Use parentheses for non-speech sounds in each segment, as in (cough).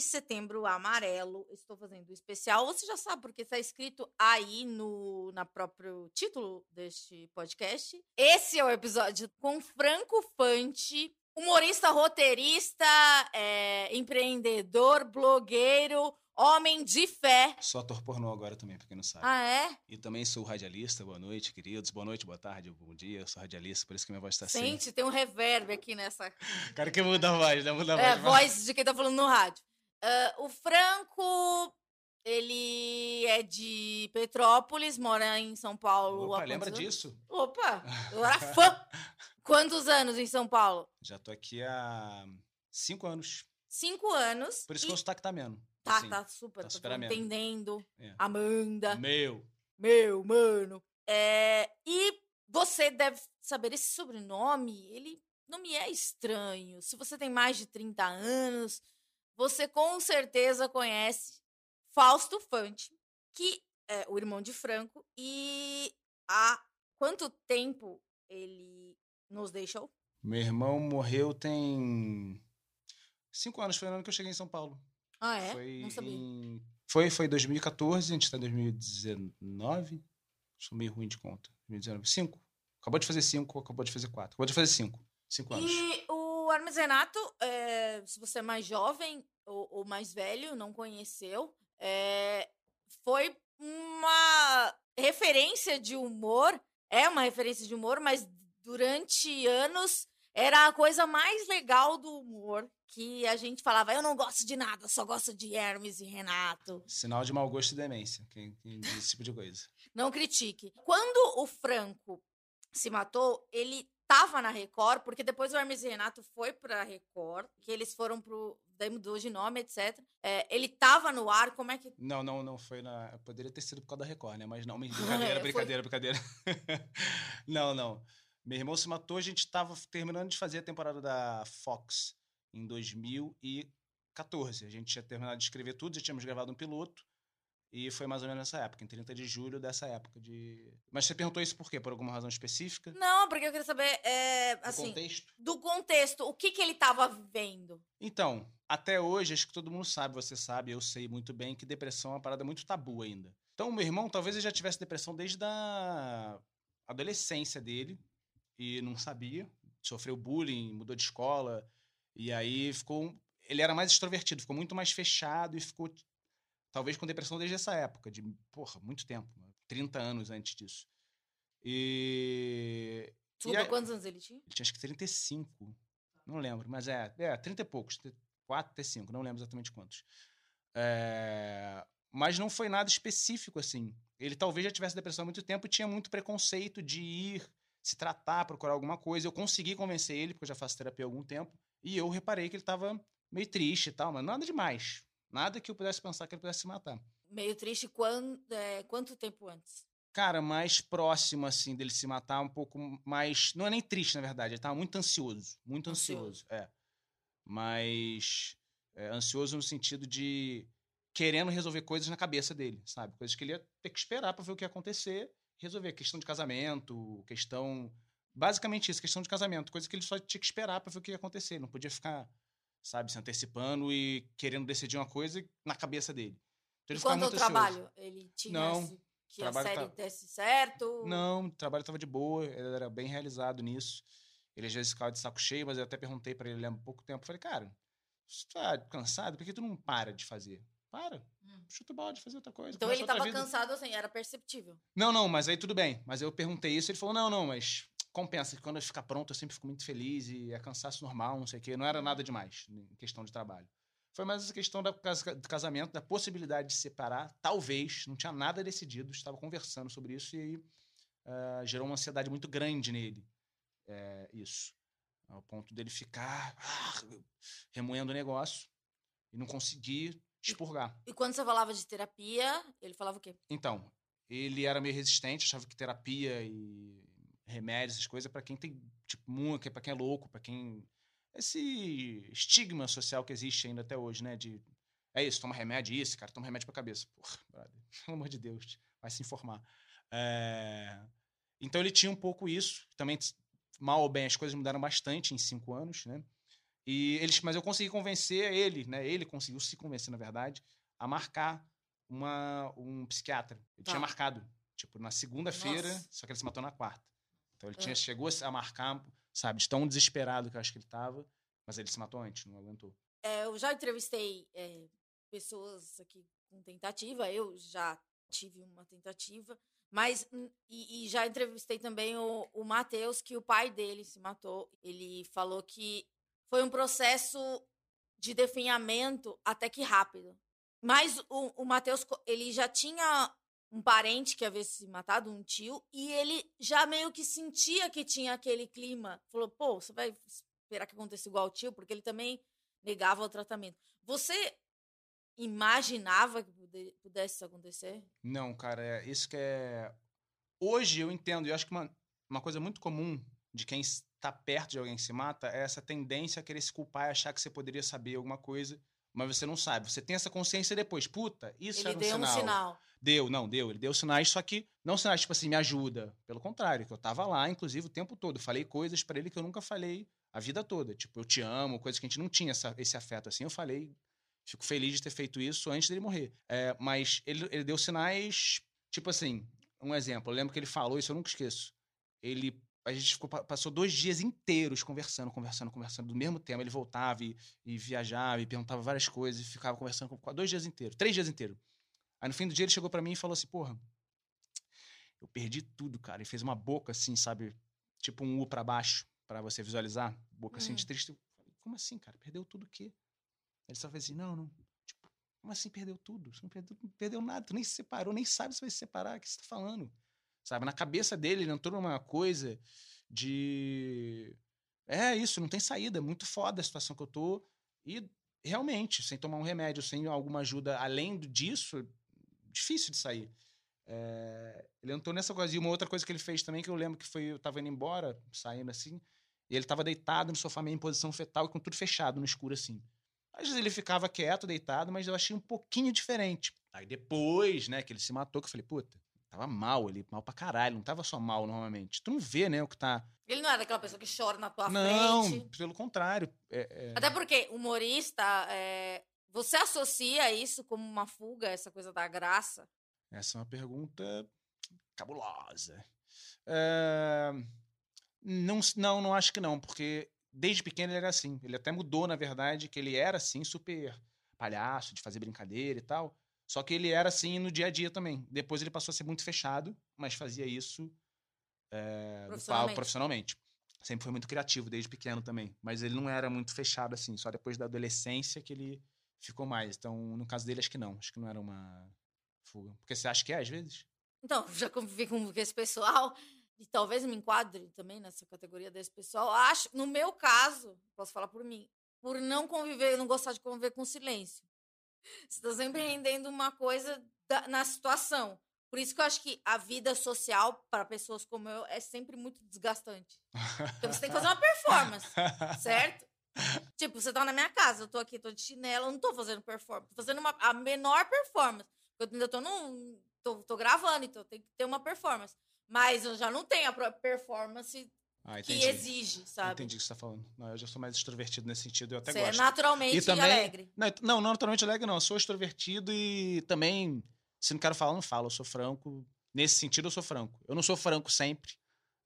setembro amarelo estou fazendo o especial. Você já sabe porque está escrito aí no na próprio título deste podcast. Esse é o episódio com Franco Fante, humorista, roteirista, é, empreendedor, blogueiro, homem de fé. Sou ator pornô agora também, pra quem não sabe. Ah, é? E também sou radialista. Boa noite, queridos. Boa noite, boa tarde, bom dia. Eu sou radialista, por isso que minha voz tá assim. Sente, tem um reverb aqui nessa. (laughs) Cara, que muda a voz, né? Muda a É, voz. voz de quem tá falando no rádio. Ah, o Franco, ele é de Petrópolis, mora em São Paulo. Opa, lembra anos? disso? Opa, (laughs) eu era fã. Quantos anos em São Paulo? Já tô aqui há cinco anos. Cinco anos. Por isso e... que o sotaque tá menos. Tá, Assim, tá super, tá tô super entendendo. É. Amanda, Meu. meu, mano. É, e você deve saber, esse sobrenome, ele não me é estranho. Se você tem mais de 30 anos, você com certeza conhece Fausto Fante, que é o irmão de Franco, e há quanto tempo ele nos deixou? Meu irmão morreu tem cinco anos. Foi no ano que eu cheguei em São Paulo. Ah, é? Foi não sabia. em... Foi, foi 2014, a gente tá em 2019. Sou meio ruim de conta. 2019. Cinco. Acabou de fazer cinco, acabou de fazer quatro. Acabou de fazer cinco. Cinco anos. E o Hermes Renato, é, se você é mais jovem ou, ou mais velho, não conheceu, é, foi uma referência de humor, é uma referência de humor, mas durante anos era a coisa mais legal do humor, que a gente falava, eu não gosto de nada, só gosto de Hermes e Renato. Sinal de mau gosto e demência. Quem, quem esse tipo de coisa. Não critique. Quando o Franco se matou, ele tava na Record, porque depois o Hermes e Renato foi pra Record, que eles foram pro. Daí mudou de nome, etc. É, ele tava no ar, como é que. Não, não, não foi na. Poderia ter sido por causa da Record, né? Mas não, (laughs) É, brincadeira, foi- brincadeira, brincadeira. (laughs) não, não. Meu irmão se matou, a gente tava terminando de fazer a temporada da Fox em 2014. A gente tinha terminado de escrever tudo, já tínhamos gravado um piloto. E foi mais ou menos nessa época, em 30 de julho dessa época de. Mas você perguntou isso por quê? Por alguma razão específica? Não, porque eu queria saber, é, Do assim, contexto? do contexto, o que que ele tava vivendo? Então, até hoje, acho que todo mundo sabe, você sabe, eu sei muito bem que depressão é uma parada muito tabu ainda. Então, meu irmão, talvez ele já tivesse depressão desde a adolescência dele e não sabia, sofreu bullying, mudou de escola e aí ficou, ele era mais extrovertido, ficou muito mais fechado e ficou talvez com depressão desde essa época, de, porra, muito tempo, 30 anos antes disso. E Tudo, aí- quantos anos ele tinha? ele tinha acho que 35. Não lembro, mas é, é 30 e poucos. 4, 35, não lembro exatamente quantos. É, mas não foi nada específico assim. Ele talvez já tivesse depressão há muito tempo e tinha muito preconceito de ir se tratar, procurar alguma coisa. Eu consegui convencer ele, porque eu já faço terapia há algum tempo, e eu reparei que ele estava meio triste e tal, mas nada demais. Nada que eu pudesse pensar que ele pudesse se matar. Meio triste, quando, é, quanto tempo antes? Cara, mais próximo, assim, dele se matar, um pouco mais. Não é nem triste, na verdade. Ele tava muito ansioso. Muito Ansioso. ansioso, é. Mas. é, ansioso no sentido de querendo resolver coisas na cabeça dele, sabe? Coisas que ele ia ter que esperar pra ver o que ia acontecer. Resolver questão de casamento, questão. Basicamente isso, questão de casamento. Coisa que ele só tinha que esperar pra ver o que ia acontecer. Ele não podia ficar, sabe, se antecipando e querendo decidir uma coisa na cabeça dele. Então ele Quanto ao ansioso. trabalho? Ele tinha Não, esse- que a série tá- desse certo? Não, o trabalho estava de boa, ele era bem realizado nisso. Ele às vezes ficava de saco cheio, mas eu até perguntei pra ele há pouco tempo. Falei, cara, você tá cansado? Por que tu não para de fazer? Para, Hum. chuta o balde, fazer outra coisa. Então ele tava vida." cansado assim, era perceptível. Não, não, mas aí tudo bem. Mas eu perguntei isso, ele falou, não, não, mas compensa, que quando eu ficar pronto eu sempre fico muito feliz e é cansaço normal, não sei o quê. Não era nada demais em questão de trabalho. Foi mais essa questão do casamento, da possibilidade de separar, talvez, não tinha nada decidido, estava conversando sobre isso e aí ah, gerou uma ansiedade muito grande nele, é, isso. Ao ponto dele ficar ah, remoendo o negócio e não conseguir expurgar. E quando você falava de terapia, ele falava o quê? Então, ele era meio resistente, achava que terapia e remédios, essas coisas, para quem tem, tipo, muito, para quem é louco, para quem. Esse estigma social que existe ainda até hoje, né? De. É isso, toma remédio, isso, cara, toma remédio pra cabeça. Porra, brother, (laughs) pelo amor de Deus, vai se informar. É... Então ele tinha um pouco isso. Também, mal ou bem, as coisas mudaram bastante em cinco anos, né? E eles, mas eu consegui convencer ele, né? Ele conseguiu se convencer, na verdade, a marcar uma, um psiquiatra. Ele Tá. tinha marcado, tipo, na segunda-feira, só que ele se matou na quarta. Então ele Ah. tinha, chegou a marcar, sabe, de tão desesperado que eu acho que ele tava, mas ele se matou antes, não aguentou. É, eu já entrevistei é, pessoas aqui com tentativa, eu já tive uma tentativa, mas hum, e, e já entrevistei também o, o Matheus, que o pai dele se matou. Ele falou que foi um processo de definhamento até que rápido. Mas o, o Matheus, ele já tinha um parente que havia se matado, um tio, e ele já meio que sentia que tinha aquele clima. Falou, pô, você vai esperar que aconteça igual ao tio? Porque ele também negava o tratamento. Você imaginava que pude- pudesse acontecer? Não, cara, é isso que é. Hoje eu entendo, e acho que uma, uma coisa muito comum de quem está perto de alguém que se mata é essa tendência a querer se culpar e achar que você poderia saber alguma coisa, mas você não sabe. Você tem essa consciência depois. Puta, isso ele era um deu sinal. um sinal. Deu, não, deu. Ele deu sinais, só que não sinais, tipo assim, me ajuda. Pelo contrário, que eu tava lá, inclusive, o tempo todo. Falei coisas pra ele que eu nunca falei a vida toda. Tipo, eu te amo, coisas que a gente não tinha essa- esse afeto assim. Eu falei, fico feliz de ter feito isso antes dele morrer. É, mas ele, ele deu sinais, tipo assim, um exemplo. Eu lembro que ele falou, isso eu nunca esqueço. Ele. A gente ficou, pa- passou dois dias inteiros conversando, conversando, conversando do mesmo tema. Ele voltava e, e viajava e perguntava várias coisas e ficava conversando com, dois dias inteiros, três dias inteiros. Aí no fim do dia ele chegou pra mim e falou assim: Porra, eu perdi tudo, cara. E fez uma boca assim, sabe? Tipo um U pra baixo, pra você visualizar. Boca assim de Hum. triste. Eu falei, Como assim, cara? Perdeu tudo o quê? Ele só fez assim: Não, não. Tipo, como assim perdeu tudo? Você não perdeu, não perdeu nada, tu nem se separou, nem sabe se vai se separar. O que você tá falando? Sabe? Na cabeça dele, ele entrou numa coisa de. É isso, não tem saída. é Muito foda a situação que eu tô. E realmente, sem tomar um remédio, sem alguma ajuda além disso, difícil de sair. É, ele entrou nessa coisa. E uma outra coisa que ele fez também, que eu lembro que foi, eu tava indo embora, saindo assim, e ele tava deitado no sofá meio em posição fetal e com tudo fechado no escuro assim. Às vezes ele ficava quieto, deitado, mas eu achei um pouquinho diferente. Aí depois, né, que ele se matou, que eu falei, puta, tava mal ali, mal pra caralho, não tava só mal normalmente. Tu não vê, né, o que tá. Ele não era aquela pessoa que chora na tua não, frente. pelo contrário. é- é- Até porque humorista, é, você associa isso como uma fuga, essa coisa da graça? Essa é uma pergunta cabulosa. É, Não, não, não acho que não, porque desde pequeno ele era assim. Ele até mudou, na verdade, que ele era assim, super palhaço, de fazer brincadeira e tal. Só que ele era assim no dia a dia também. Depois ele passou a ser muito fechado, mas fazia isso é, Profissionalmente. profissionalmente. Sempre foi muito criativo desde pequeno também. Mas ele não era muito fechado assim. Só depois da adolescência que ele ficou mais. Então, no caso dele, acho que não. Acho que não era uma fuga. Porque você acha que é, às vezes? Então, já convivi com esse pessoal e talvez me enquadre também nessa categoria desse pessoal. Acho, no meu caso, posso falar por mim, por não conviver, não gostar de conviver com silêncio. Você está sempre rendendo uma coisa da- na situação. Por isso que eu acho que a vida social para pessoas como eu é sempre muito desgastante. Porque você tem que fazer uma performance, (laughs) certo? Tipo, você tá na minha casa, eu tô aqui, tô de chinelo, eu não tô fazendo performance, tô fazendo uma, a menor performance. Porque eu ainda tô num. Tô, tô gravando, então tem que ter uma performance. Mas eu já não tenho a própria performance Ah, que exige, sabe? Entendi o que você tá falando. Não, eu já sou mais extrovertido nesse sentido, eu até Você é gosto. naturalmente E também- alegre. Não, não, naturalmente alegre, não. Eu sou extrovertido e também, se não quero falar, não falo. Eu sou franco. Nesse sentido, eu sou franco. Eu não sou franco sempre,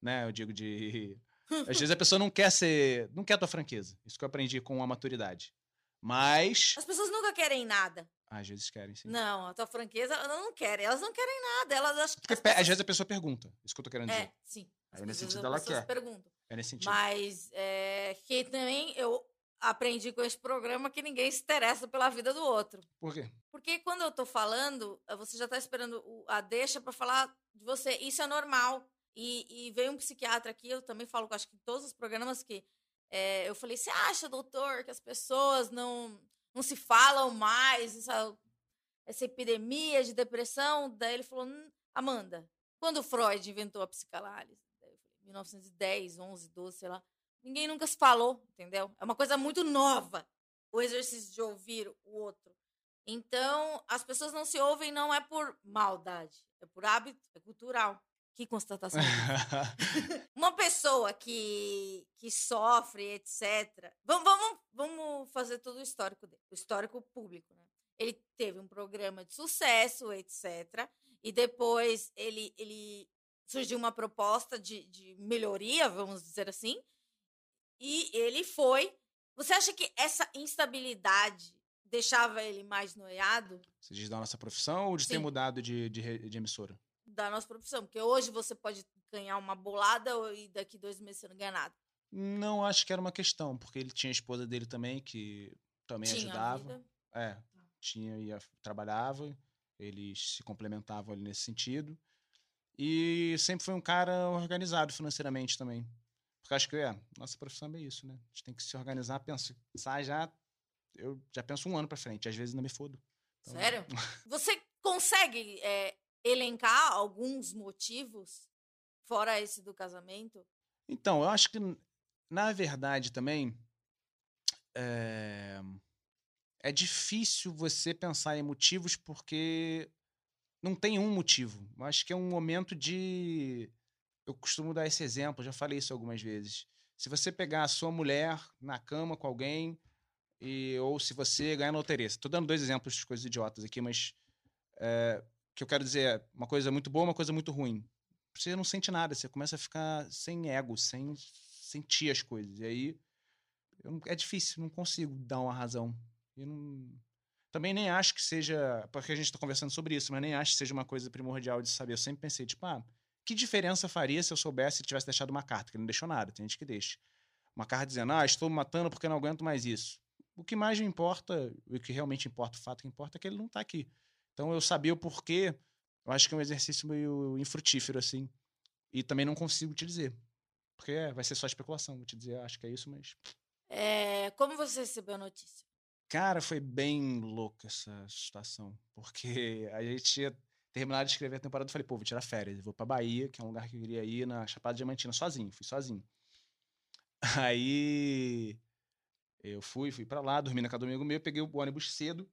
né? Eu digo de. (laughs) Às vezes a pessoa não quer ser. Não quer a tua franqueza. Isso que eu aprendi com a maturidade. Mas. As pessoas nunca querem nada. Às vezes querem, sim. Não, a tua franqueza, elas não querem. Elas não querem nada. Elas acham Porque as pe- às pessoas- vezes a pessoa pergunta. Isso que eu tô querendo dizer. É, sim. Aí nesse sentido ela quer. perguntam. É nesse sentido. Mas é, que também eu aprendi com esse programa que ninguém se interessa pela vida do outro. Por quê? Porque quando eu tô falando, eh, você já tá esperando a deixa pra falar de você. Isso é normal. E, e veio um psiquiatra aqui, eu também falo, acho que em todos os programas que eh, eu falei, você acha, doutor, que as pessoas não, não se falam mais? É-" essa epidemia de depressão. Daí ele falou: "Hum, Amanda, quando Freud inventou a psicanálise? Daí eu falei, 1910, 11, 12, sei lá. Ninguém nunca se falou, entendeu? É uma coisa muito nova o exercício de ouvir o outro. Então, as pessoas não se ouvem não é por maldade, é por hábito, é cultural. Que constatação. (laughs) Uma pessoa que, que sofre, etc. Vamos, vamos, vamos fazer todo o histórico dele, o histórico público, né? Ele teve um programa de sucesso, etc. E depois ele, ele surgiu uma proposta de, de melhoria, vamos dizer assim. E ele foi. Você acha que essa instabilidade deixava ele mais noiado Você diz da nossa profissão ou de ter Sim. mudado de, de, de emissora? da nossa profissão? Porque hoje você pode ganhar uma bolada e daqui dois meses você não ganha nada. Não, acho que era uma questão, porque ele tinha a esposa dele também, que também Tinha ajudava. É, tinha, ia, trabalhava, eles se complementavam ali nesse sentido. E sempre foi um cara organizado financeiramente também. Porque acho que, é, nossa profissão é bem isso, né? A gente tem que se organizar, pensar já. Eu já penso um ano pra frente, às vezes ainda me fodo. Então, Sério? (laughs) Você consegue é, elencar alguns motivos, fora esse do casamento? Então, eu acho que, na verdade, também. É, é difícil você pensar em motivos porque não tem um motivo. Acho que é um momento de. Eu costumo dar esse exemplo, já falei isso algumas vezes. Se você pegar a sua mulher na cama com alguém, e, ou se você ganhar na loteria. Estou dando dois exemplos de coisas idiotas aqui, mas. É, que eu quero dizer é uma coisa muito boa, uma coisa muito ruim você não sente nada, você começa a ficar sem ego, sem sentir as coisas. E aí eu é difícil, não consigo dar uma razão. Eu não, também nem acho que seja, porque a gente está conversando sobre isso, mas nem acho que seja uma coisa primordial de saber. Eu sempre pensei, tipo, ah, que diferença faria se eu soubesse que tivesse deixado uma carta? Que ele não deixou nada, tem gente que deixa. Uma carta dizendo, ah, estou me matando porque não aguento mais isso. O que mais me importa, o que realmente importa, o fato que importa é que ele não está aqui. Então eu sabia o porquê, eu acho que é um exercício meio infrutífero, assim. E também não consigo te dizer. Porque é, vai ser só especulação. Vou te dizer, acho que é isso, mas. É, como você recebeu a notícia? Cara, foi bem louca essa situação. Porque (laughs) a gente tinha terminado de escrever a temporada. Eu falei, pô, vou tirar férias. Vou pra Bahia, que é um lugar que eu queria ir, na Chapada Diamantina, sozinho. Fui sozinho. (laughs) Aí. Eu fui, fui pra lá, dormi na casa do amigo meu, peguei o ônibus cedo,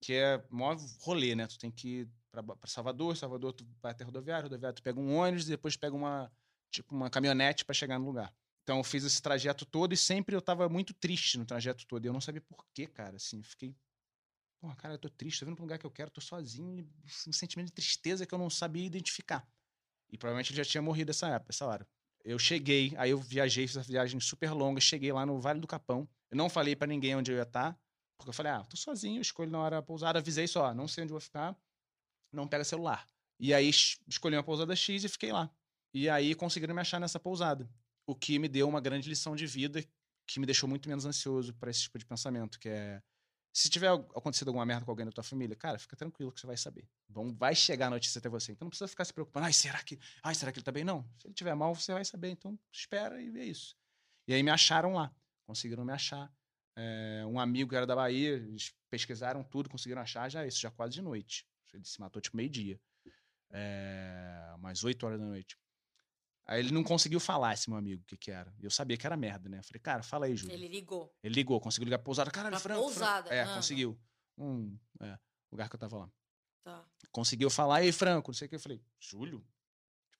que é maior rolê, né? Tu tem que ir pra, pra Salvador, Salvador tu vai até rodoviária, rodoviária tu pega um ônibus e depois pega uma, tipo, uma caminhonete pra chegar no lugar. Então eu fiz esse trajeto todo e sempre eu tava muito triste no trajeto todo. E eu não sabia por quê, cara, assim, fiquei... Porra, cara, eu tô triste, tô vindo pra um lugar que eu quero, tô sozinho, um sentimento de tristeza que eu não sabia identificar. E provavelmente ele já tinha morrido essa época, essa hora. Eu cheguei, aí eu viajei, fiz essa viagem super longa, cheguei lá no Vale do Capão. Eu não falei pra ninguém onde eu ia estar, porque eu falei, ah, tô sozinho, eu escolhi na hora da pousada, avisei só, não sei onde eu vou ficar, não pega celular. E aí es- escolhi uma pousada X e fiquei lá. E aí conseguiram me achar nessa pousada, o que me deu uma grande lição de vida, que me deixou muito menos ansioso para esse tipo de pensamento, que é se tiver acontecido alguma merda com alguém da tua família, cara, fica tranquilo que você vai saber. Bom, vai chegar a notícia até você. Então não precisa ficar se preocupando. Ai, será que, ai, será que ele tá bem? Não. Se ele tiver mal, você vai saber. Então espera e vê isso. E aí me acharam lá. Conseguiram me achar. É, um amigo que era da Bahia, eles pesquisaram tudo, conseguiram achar já isso, já quase de noite. Ele se matou tipo meio-dia. É, umas 8 horas da noite. Aí ele não conseguiu falar, esse meu amigo, o que que era. Eu sabia que era merda, né? Eu falei, cara, fala aí, Júlio. Ele ligou. Ele ligou, conseguiu ligar pra pousada. Caralho, Pra Franco. Franco. pousada, É, ah. conseguiu. Um é, lugar que eu tava lá. Tá. Conseguiu falar, ei, Franco, não sei o que. Eu falei, Júlio?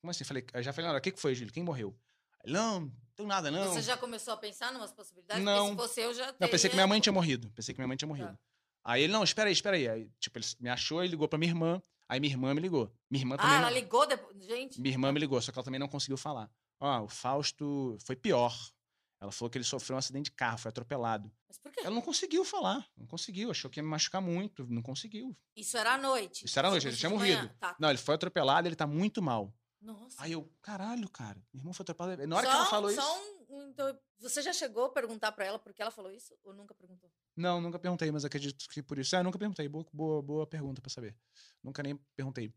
Como assim? Falei, eu já falei, o que que foi, Júlio? Quem morreu? Ele, não, não tem nada, não. Você já começou a pensar em umas possibilidades? Não. Porque se fosse eu, já Não, pensei que teria- minha mãe tinha morrido. Pensei que minha mãe tinha morrido. Tá. Aí ele, não, espera aí, espera aí. aí. Tipo, ele me achou e ligou pra minha irmã. Aí minha irmã me ligou. Minha irmã também Ah, não... ela ligou depois. Gente, Minha irmã me ligou, só que ela também não conseguiu falar. Ó, o Fausto foi pior. Ela falou que ele sofreu um acidente de carro, foi atropelado. mas por quê? Ela não conseguiu falar, não conseguiu. Achou que ia me machucar muito, não conseguiu. Isso era à noite. Isso era à noite, ele tinha morrido. Tá. Não, ele foi atropelado, ele tá muito mal. Nossa. Aí eu, caralho, cara, meu irmão foi atropelado. Na hora só, que ela falou isso. Um, então, você já chegou a perguntar pra ela por que ela falou isso? Ou nunca perguntou? Não, nunca perguntei, mas acredito que por isso. É, nunca perguntei. Boa, boa, boa pergunta pra saber. Nunca nem perguntei.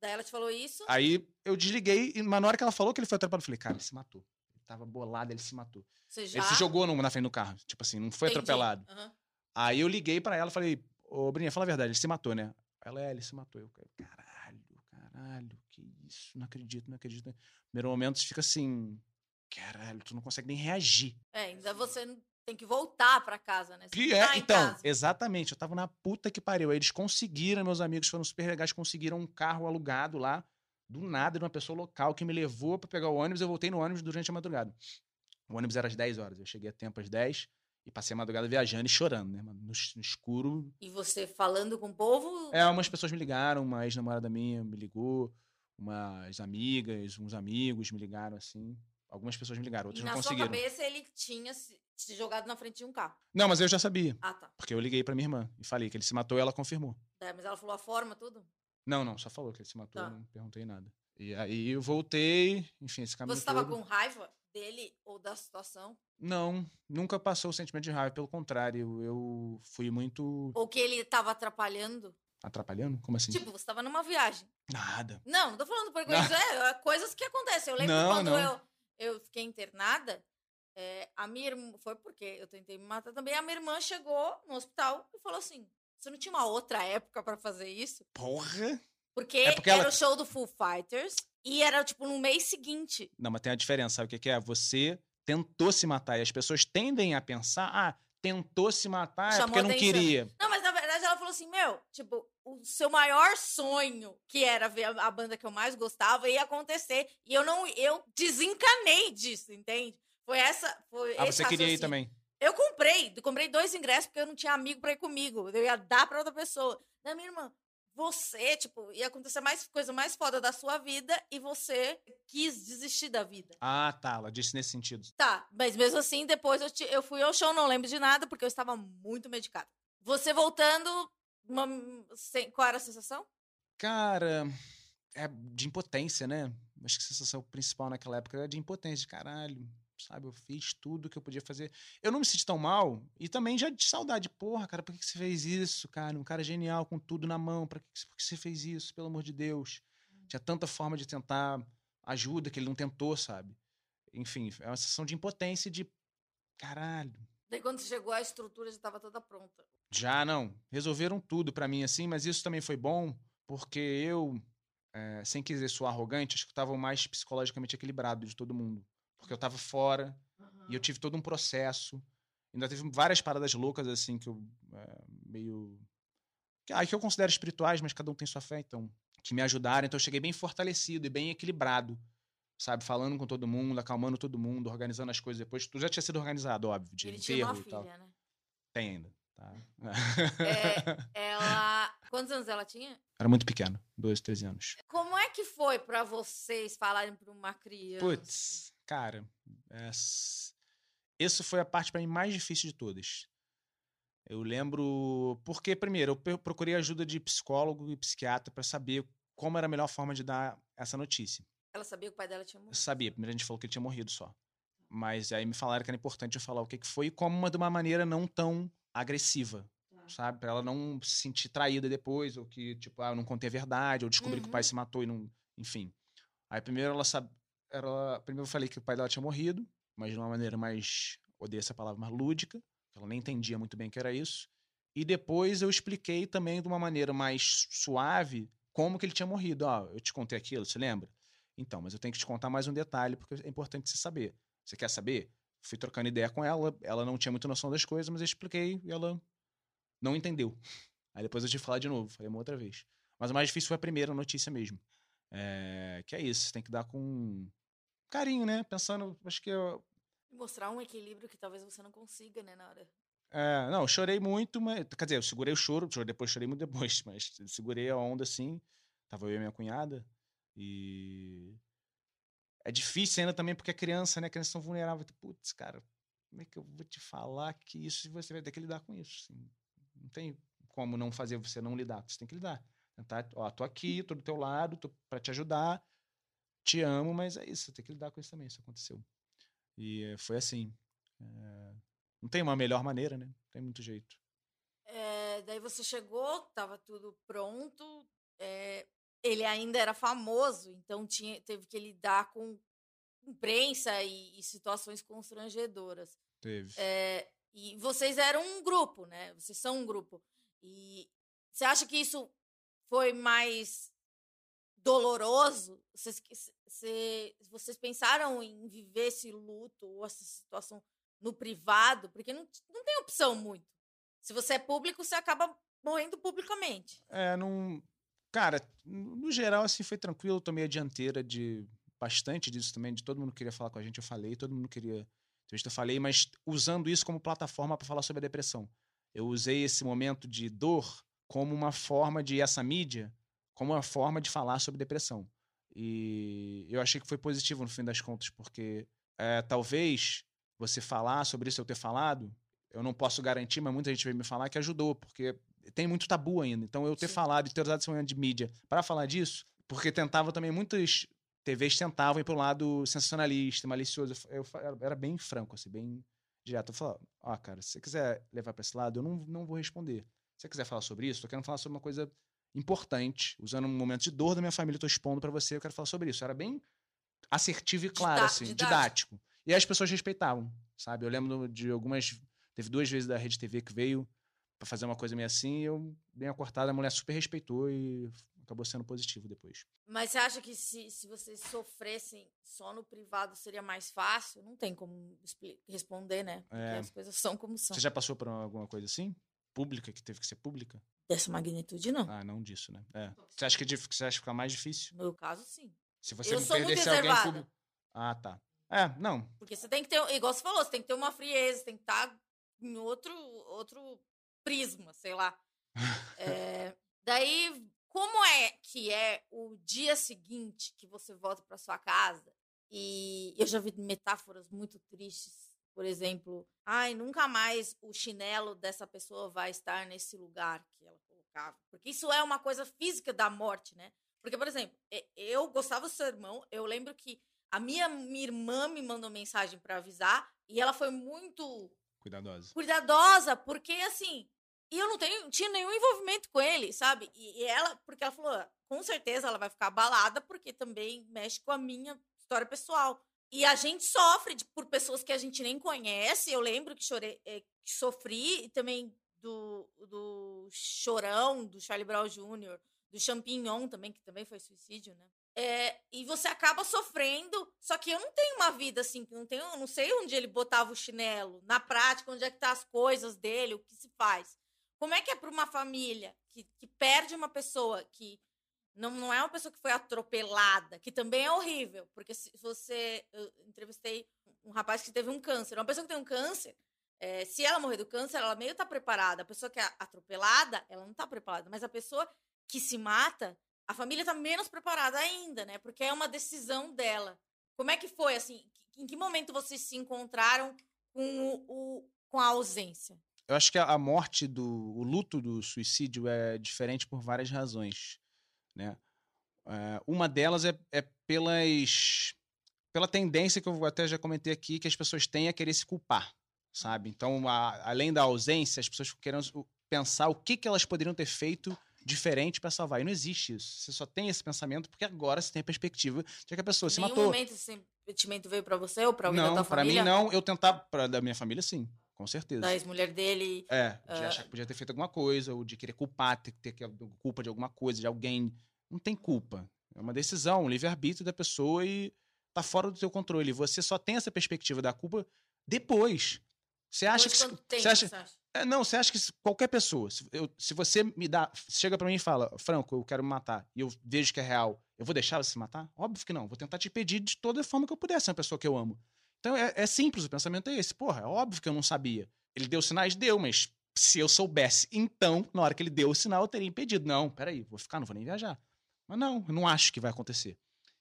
Daí ela te falou isso. Aí eu desliguei, e- mas na hora que ela falou que ele foi atropelado, eu falei, cara, ele se matou. Ele tava bolado, ele se matou. Você já. Ele se jogou no- na frente do carro. Tipo assim, não foi Entendi. atropelado. Aham. Aí eu liguei pra ela e falei, ô, Brinha, fala a verdade, ele se matou, né? Ela é, ele se matou. Eu, caralho, caralho, que isso? Não acredito, não acredito. Primeiro momento, você fica assim, caralho, tu não consegue nem reagir. É, ainda você tem que voltar pra casa, né? Você Que é, então, casa. exatamente. Eu tava na puta que pariu. Aí eles conseguiram, meus amigos foram super legais, conseguiram um carro alugado lá, do nada, de uma pessoa local que me levou pra pegar o ônibus. Eu voltei no ônibus durante a madrugada. O ônibus era às 10 horas. Eu cheguei a tempo às 10 e passei a madrugada viajando e chorando, né, mano? No, no escuro. E você falando com o povo. É, umas pessoas me ligaram, uma ex-namorada minha me ligou, umas amigas, uns amigos me ligaram, assim. Algumas pessoas me ligaram, e outras na não sua conseguiram. cabeça ele tinha se jogado na frente de um carro. Não, mas eu já sabia. Ah, tá. Porque eu liguei pra minha irmã e falei que ele se matou e ela confirmou. É, mas ela falou a forma, tudo. Não, não, só falou que ele se matou, Tá. não perguntei nada. E aí eu voltei, enfim, esse caminho Você estava todo. com raiva dele ou da situação? Não, nunca passou o sentimento de raiva, pelo contrário, eu fui muito Ou que ele estava atrapalhando? atrapalhando? Como assim? Tipo, você estava numa viagem. Nada. Não, não tô falando por coisa. É, é coisas que acontecem. Eu lembro Não, quando não. Eu, eu fiquei internada, é, a minha irmã. Foi porque eu tentei me matar também. A minha irmã chegou no hospital e falou assim: você não tinha uma outra época pra fazer isso? Porra! Porque, É porque era ela- o show do Full Fighters e era, tipo, no mês seguinte. Não, mas tem a diferença, sabe o que é? Você tentou se matar e as pessoas tendem a pensar, ah, tentou se matar é porque não atenção. queria. Não, mas na verdade ela falou assim: meu, tipo, o seu maior sonho, que era ver a, a banda que eu mais gostava, ia acontecer. E eu não. Eu desencanei disso, entende? Foi essa. Foi Ah, você queria ir também. Eu comprei, comprei dois ingressos porque eu não tinha amigo pra ir comigo. Eu ia dar pra outra pessoa. Da minha irmã, você, tipo, ia acontecer mais coisa mais foda da sua vida e você quis desistir da vida. Ah, tá, ela disse nesse sentido. Tá, mas mesmo assim, depois eu, te- eu fui ao show, não lembro de nada, porque eu estava muito medicada. Você voltando, uma- sem- qual era a sensação? Cara, é de impotência, né? Acho que a sensação principal naquela época era de impotência, de caralho, sabe? Eu fiz tudo que eu podia fazer. Eu não me senti tão mal e também já de saudade. Porra, cara, por que que você fez isso, cara? Um cara genial, com tudo na mão, pra que, por que você fez isso, pelo amor de Deus? Tinha tanta forma de tentar ajuda que ele não tentou, sabe? Enfim, é uma sensação de impotência e de caralho. Daí quando chegou a estrutura já estava toda pronta. Já não. Resolveram tudo pra mim assim, mas isso também foi bom porque eu, eh, sem querer soar arrogante, acho que eu tava o mais psicologicamente equilibrado de todo mundo. Porque eu tava fora e eu tive todo um processo. Ainda teve várias paradas loucas assim que eu eh, meio. que- Ah, que eu considero espirituais, mas cada um tem sua fé, então. Que me ajudaram. Então eu cheguei bem fortalecido e bem equilibrado. Sabe? Falando com todo mundo, acalmando todo mundo, organizando as coisas depois. Tu já tinha sido organizado, óbvio, de Ele tinha uma enterro e tal. filha, né? Tem ainda, tá? É, (laughs) ela. Quantos anos ela tinha? Era muito pequeno, 12, 13 anos. Como é que foi pra vocês falarem pra uma criança? Putz, cara, essa... isso foi a parte pra mim mais difícil de todas. Eu lembro. Porque, primeiro, eu procurei ajuda de psicólogo e psiquiatra pra saber como era a melhor forma de dar essa notícia. Ela sabia que o pai dela tinha Eu morrido. sabia, primeiro a gente falou que ele tinha morrido só. Mas aí me falaram que era importante eu falar o que, que foi, e como uma, de uma maneira não tão agressiva, sabe? Pra ela não se sentir traída depois, ou que, tipo, ah, eu não contei a verdade, ou descobri que o Uhum. pai se matou e não. Enfim. Aí primeiro ela sabe. Ela, primeiro eu falei que o pai dela tinha morrido, mas de uma maneira mais. Odeio essa palavra, mais lúdica. Ela nem entendia muito bem o que era isso. E depois eu expliquei também de uma maneira mais suave como que ele tinha morrido. Ó, eu te contei aquilo, você lembra? Então, mas eu tenho que te contar mais um detalhe, porque é importante você saber. Você quer saber? Fui trocando ideia com ela, ela não tinha muita noção das coisas, mas eu expliquei e ela não entendeu. Aí depois eu tive que falar de novo, falei uma outra vez. Mas o mais difícil foi a primeira notícia mesmo. É, que é isso, você tem que dar com carinho, né? Pensando, acho que eu, Mostrar um equilíbrio que talvez você não consiga, né, na hora. É, não, chorei muito, mas. Quer dizer, eu segurei o choro, depois chorei muito depois, (laughs) mas segurei a onda assim. Tava eu e minha cunhada. E. É difícil ainda também porque é criança, né? Criança tão vulnerável. Putz, cara, como é que eu vou te falar que isso você vai ter que lidar com isso? assim? Não tem como não fazer você não lidar. Você tem que lidar. Tentar, ó, tô aqui, tô do teu lado, tô pra te ajudar. Te amo, mas é isso, tem que lidar com isso também. Isso aconteceu. E eh, foi assim. É, não tem uma melhor maneira, né? Não tem muito jeito. É, daí você chegou, tava tudo pronto. é, ele ainda era famoso, então tinha, teve que lidar com imprensa e, e situações constrangedoras. Teve. E vocês eram um grupo, né? Vocês são um grupo. E você acha que isso foi mais doloroso? Vocês, cê, vocês pensaram em viver esse luto ou essa situação no privado? Porque não, não tem opção muito. Se você é público, você acaba morrendo publicamente. É, não. Cara, no geral, assim, foi tranquilo. Eu tomei a dianteira de bastante disso também, de todo mundo queria falar com a gente, eu falei, todo mundo queria eu falei, mas usando isso como plataforma para falar sobre a depressão. Eu usei esse momento de dor como uma forma de essa mídia, como uma forma de falar sobre depressão. E eu achei que foi positivo no fim das contas, porque é, talvez você falar sobre isso eu ter falado, eu não posso garantir, mas muita gente veio me falar que ajudou, porque tem muito tabu ainda. Então eu ter Sim. falado e ter usado esse momento de mídia para falar disso, porque tentava também muitas TVs tentavam ir pro lado sensacionalista, malicioso. Eu, eu era bem franco, assim, bem direto. Eu falava, ó, oh, cara, se você quiser levar para esse lado, eu não, não vou responder. Se você quiser falar sobre isso, eu quero falar sobre uma coisa importante, usando um momento de dor da minha família, tô expondo para você, eu quero falar sobre isso. Era bem assertivo e claro, assim, didático. didático. E as pessoas respeitavam, sabe? Eu lembro de algumas. Teve duas vezes da Rede TV que veio para fazer uma coisa meio assim, e eu dei uma cortada, a mulher super respeitou e acabou sendo positivo depois. Mas você acha que se, se vocês sofressem só no privado seria mais fácil? Não tem como responder, né? Porque é. as coisas são como são. Você já passou por alguma coisa assim? Pública, que teve que ser pública? Dessa magnitude, não. Ah, não disso, né? É. Você acha que, é você acha que fica mais difícil? No meu caso, sim. Se você Eu não perdesse alguém público. Ah, tá. É, não. Porque você tem que ter, igual você falou, você tem que ter uma frieza, tem que estar tá em outro, outro prisma, sei lá. (laughs) é, daí como é que é o dia seguinte que você volta para sua casa? E eu já vi metáforas muito tristes. Por exemplo, ai, nunca mais o chinelo dessa pessoa vai estar nesse lugar que ela colocava. Porque isso é uma coisa física da morte, né? Porque, por exemplo, eu gostava do seu irmão, eu lembro que a minha, minha irmã me mandou mensagem para avisar e ela foi muito cuidadosa. Cuidadosa, porque assim, e eu não tenho, tinha nenhum envolvimento com ele, sabe? E, e, ela, porque ela falou, com certeza ela vai ficar abalada, porque também mexe com a minha história pessoal. E a gente sofre de, por pessoas que a gente nem conhece. Eu lembro que chorei, é, que sofri também do, do Chorão, do Charlie Brown Jr., do Champignon também, que também foi suicídio, né? É, e você acaba sofrendo, só que eu não tenho uma vida assim, não tenho, não sei onde ele botava o chinelo, na prática, onde é que tá as coisas dele, o que se faz. Como é que é para uma família que, que perde uma pessoa que não, não é uma pessoa que foi atropelada, que também é horrível, porque se você. Eu entrevistei um rapaz que teve um câncer. Uma pessoa que tem um câncer, é, se ela morrer do câncer, ela meio tá preparada. A pessoa que é atropelada, ela não tá preparada. Mas a pessoa que se mata, a família tá menos preparada ainda, né? Porque é uma decisão dela. Como é que foi, assim? Em que momento vocês se encontraram com, o, o com a ausência? Eu acho que a morte do. o luto do suicídio é diferente por várias razões. Né? É, uma delas é, é pelas. pela tendência que eu até já comentei aqui, que as pessoas têm a querer se culpar. Sabe? Então, a, além da ausência, as pessoas querem pensar o que, que elas poderiam ter feito diferente para salvar. E não existe isso. Você só tem esse pensamento porque agora você tem a perspectiva de que a pessoa se matou. Em momento esse sentimento veio para você ou para alguém não, da tua família? Não, para mim não. Eu tentar para da minha família sim. Com certeza. Da ex-mulher dele. É, de uh... achar que podia ter feito alguma coisa, ou de querer culpar, ter, ter culpa de alguma coisa, de alguém. Não tem culpa. É uma decisão, um livre-arbítrio da pessoa e tá fora do seu controle. Você só tem essa perspectiva da culpa depois. Você acha depois que. Tempo, você acha, você acha? É, não, você acha que qualquer pessoa, se, eu, se você me dá. Chega para mim e fala, Franco, eu quero me matar, e eu vejo que é real, eu vou deixar você se matar? Óbvio que não. Vou tentar te impedir de toda forma que eu puder, se é uma pessoa que eu amo. Então é, é simples, o pensamento é esse. Porra, é óbvio que eu não sabia. Ele deu sinais? Deu, mas se eu soubesse, então, na hora que ele deu o sinal, eu teria impedido. Não, peraí, vou ficar, não vou nem viajar. Mas não, eu não acho que vai acontecer.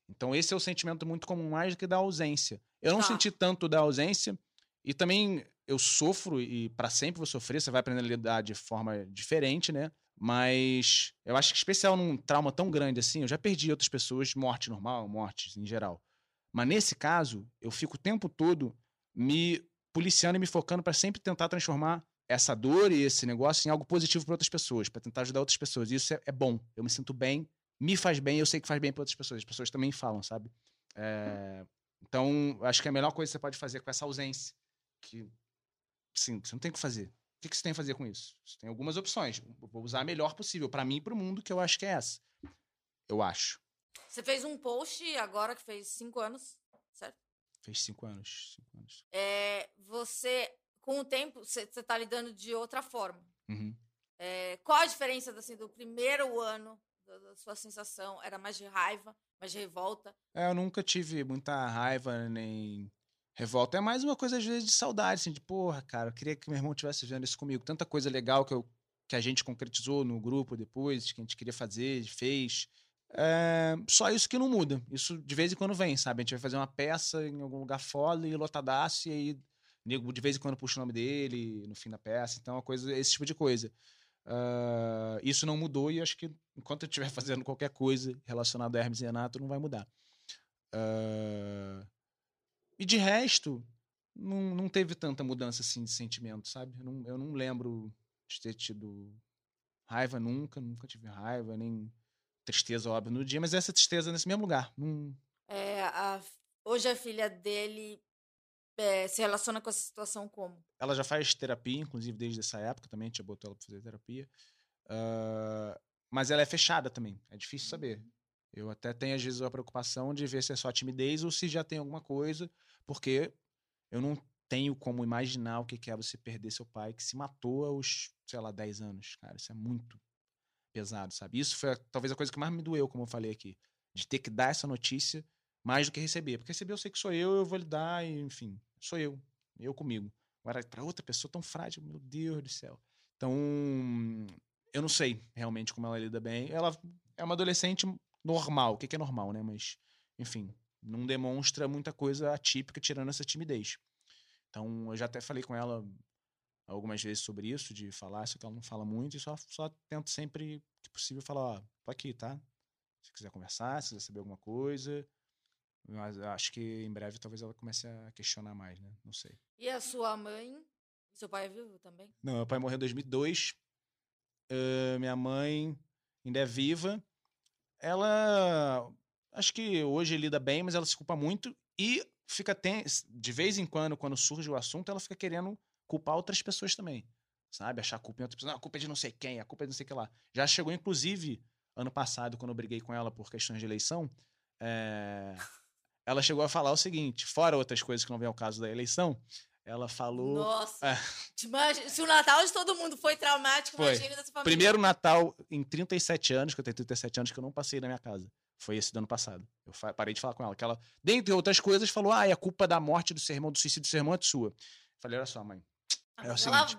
Então, esse é o sentimento muito comum, mais do que da ausência. Eu não tá. senti tanto da ausência, e também eu sofro, e para sempre vou sofrer, você vai aprender a lidar de forma diferente, né? Mas eu acho que, especial num trauma tão grande assim, eu já perdi outras pessoas, morte normal, mortes em geral. Mas nesse caso, eu fico o tempo todo me policiando e me focando para sempre tentar transformar essa dor e esse negócio em algo positivo para outras pessoas, para tentar ajudar outras pessoas. E isso é, é, bom. Eu me sinto bem, me faz bem, eu sei que faz bem para outras pessoas. As pessoas também falam, sabe? É... Então, acho que a melhor coisa que você pode fazer com essa ausência, que sim, você não tem o que fazer. O que, que você tem a fazer com isso? Você tem algumas opções. Vou usar a melhor possível para mim e para o mundo, que eu acho que é essa. Eu acho. Você fez um post agora que fez cinco anos, certo? Fez cinco anos. Cinco anos. É, você, com o tempo, você, você tá lidando de outra forma. Uhum. É, qual a diferença assim, do primeiro ano da, sua sensação? Era mais de raiva, mais de revolta? É, eu nunca tive muita raiva nem revolta. É mais uma coisa, às vezes, de saudade, assim, de porra, cara, eu queria que meu irmão estivesse vendo isso comigo. Tanta coisa legal que, eu, que a gente concretizou no grupo depois, que a gente queria fazer, fez. É, só isso que não muda. Isso de vez em quando vem, sabe? A gente vai fazer uma peça em algum lugar foda e lotadaço, e aí nego de vez em quando puxa o nome dele no fim da peça. Então, é uma coisa, esse tipo de coisa. Ah, isso não mudou e acho que enquanto eu estiver (laughs) fazendo qualquer coisa relacionada a Hermes e Renato, não vai mudar. Ah, e de resto, não, não teve tanta mudança assim de sentimento, sabe? Eu não, eu não lembro de ter tido raiva nunca, nunca tive raiva, nem tristeza, óbvio, no dia, mas essa tristeza nesse mesmo lugar. Não, É, a- hoje a filha dele é, se relaciona com essa situação como? Ela já faz terapia, inclusive desde essa época também, a gente já botou ela pra fazer terapia. Ah, mas ela é fechada também, é difícil saber. Eu até tenho, às vezes, a preocupação de ver se é só timidez ou se já tem alguma coisa, porque eu não tenho como imaginar o que é você perder seu pai que se matou aos, sei lá, 10 anos. Cara, isso é muito pesado, sabe? Isso foi talvez a coisa que mais me doeu, como eu falei aqui, de ter que dar essa notícia mais do que receber. Porque receber eu sei que sou eu, eu vou lidar, e, enfim, sou eu, eu comigo. Agora, para outra pessoa tão frágil, meu Deus do céu. Então, eu não sei realmente como ela lida bem. Ela é uma adolescente normal. O que é normal, né? Mas, enfim, não demonstra muita coisa atípica tirando essa timidez. Então, eu já até falei com ela algumas vezes sobre isso, de falar, só que ela não fala muito, e só, só tento sempre que possível falar, ó, tô aqui, tá? Se quiser conversar, se quiser saber alguma coisa. Mas acho que em breve talvez ela comece a questionar mais, né? Não sei. E a sua mãe? Seu pai é vivo também? Não, meu pai morreu em 2002. eh, minha mãe ainda é viva. Ela, acho que hoje lida bem, mas ela se culpa muito e fica ten... de vez em quando, quando surge o assunto, ela fica querendo culpar outras pessoas também, sabe? Achar a culpa em outras pessoas. Não, a culpa é de não sei quem, a culpa é de não sei o que lá. Já chegou, inclusive, ano passado, quando eu briguei com ela por questões de eleição, eh, (laughs) ela chegou a falar o seguinte, fora outras coisas que não vem ao caso da eleição, ela falou... Nossa! É. Imagina- se o Natal de todo mundo foi traumático, Foi. imagina dessa família. Primeiro Natal em 37 anos, que eu tenho 37 anos, que eu não passei na minha casa. Foi esse do ano passado. Eu parei de falar com ela. Que ela, dentre outras coisas, falou: Ah, é a culpa da morte do seu irmão, do suicídio do seu irmão é sua. Falei, olha só, mãe. Ah, é o ela- seguinte.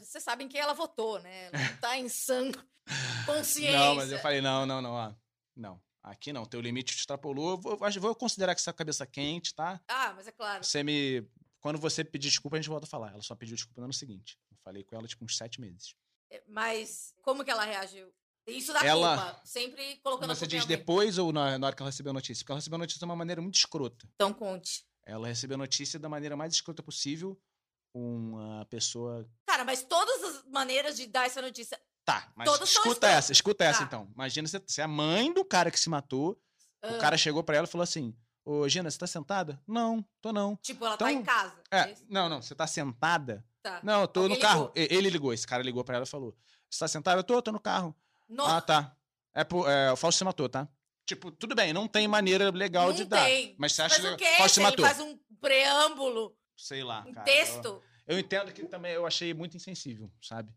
Vocês sabem quem ela votou, né? Ela não tá em sangue, (laughs) consciência. Não, mas eu falei, não, não, não. Ah, não. Aqui não, teu limite te extrapolou. Vou, vou considerar que você tá com a cabeça quente, tá? Ah, mas é claro. Você me. Quando você pedir desculpa, a gente volta a falar. Ela só pediu desculpa no ano seguinte. Eu falei com ela, tipo, uns sete meses. É, Mas como que ela reagiu? Isso da Ela- culpa. Sempre colocando a Você culpa em diz depois ou na, na hora que ela recebeu a notícia? Porque ela recebeu a notícia de uma maneira muito escrota. Então conte. Ela recebeu a notícia da maneira mais escrota possível. Uma pessoa. Cara, mas todas as maneiras de dar essa notícia. Tá, mas Todas são escuta essa, escuta essa Tá. então. Imagina você, você é a mãe do cara que se matou. ah, O cara chegou pra ela e falou assim: Ô, Gina, você tá sentada? Não, tô não. Tipo, ela tá Então, em casa. É, isso? não, não, você tá sentada? Tá. Não, eu tô Alguém no carro. ligou. Ele ligou, esse cara ligou pra ela e falou: Você tá sentada? Eu tô, tô no carro. Nossa, Ah, tá. É, pro, é o Fausto se matou, tá? Tipo, tudo bem, não tem maneira legal não de dar. tem. Mas você acha Mas o que quê? Fausto se Se ele matou? faz um preâmbulo, Sei lá, um cara. texto. Eu, eu entendo que também eu achei muito insensível, sabe?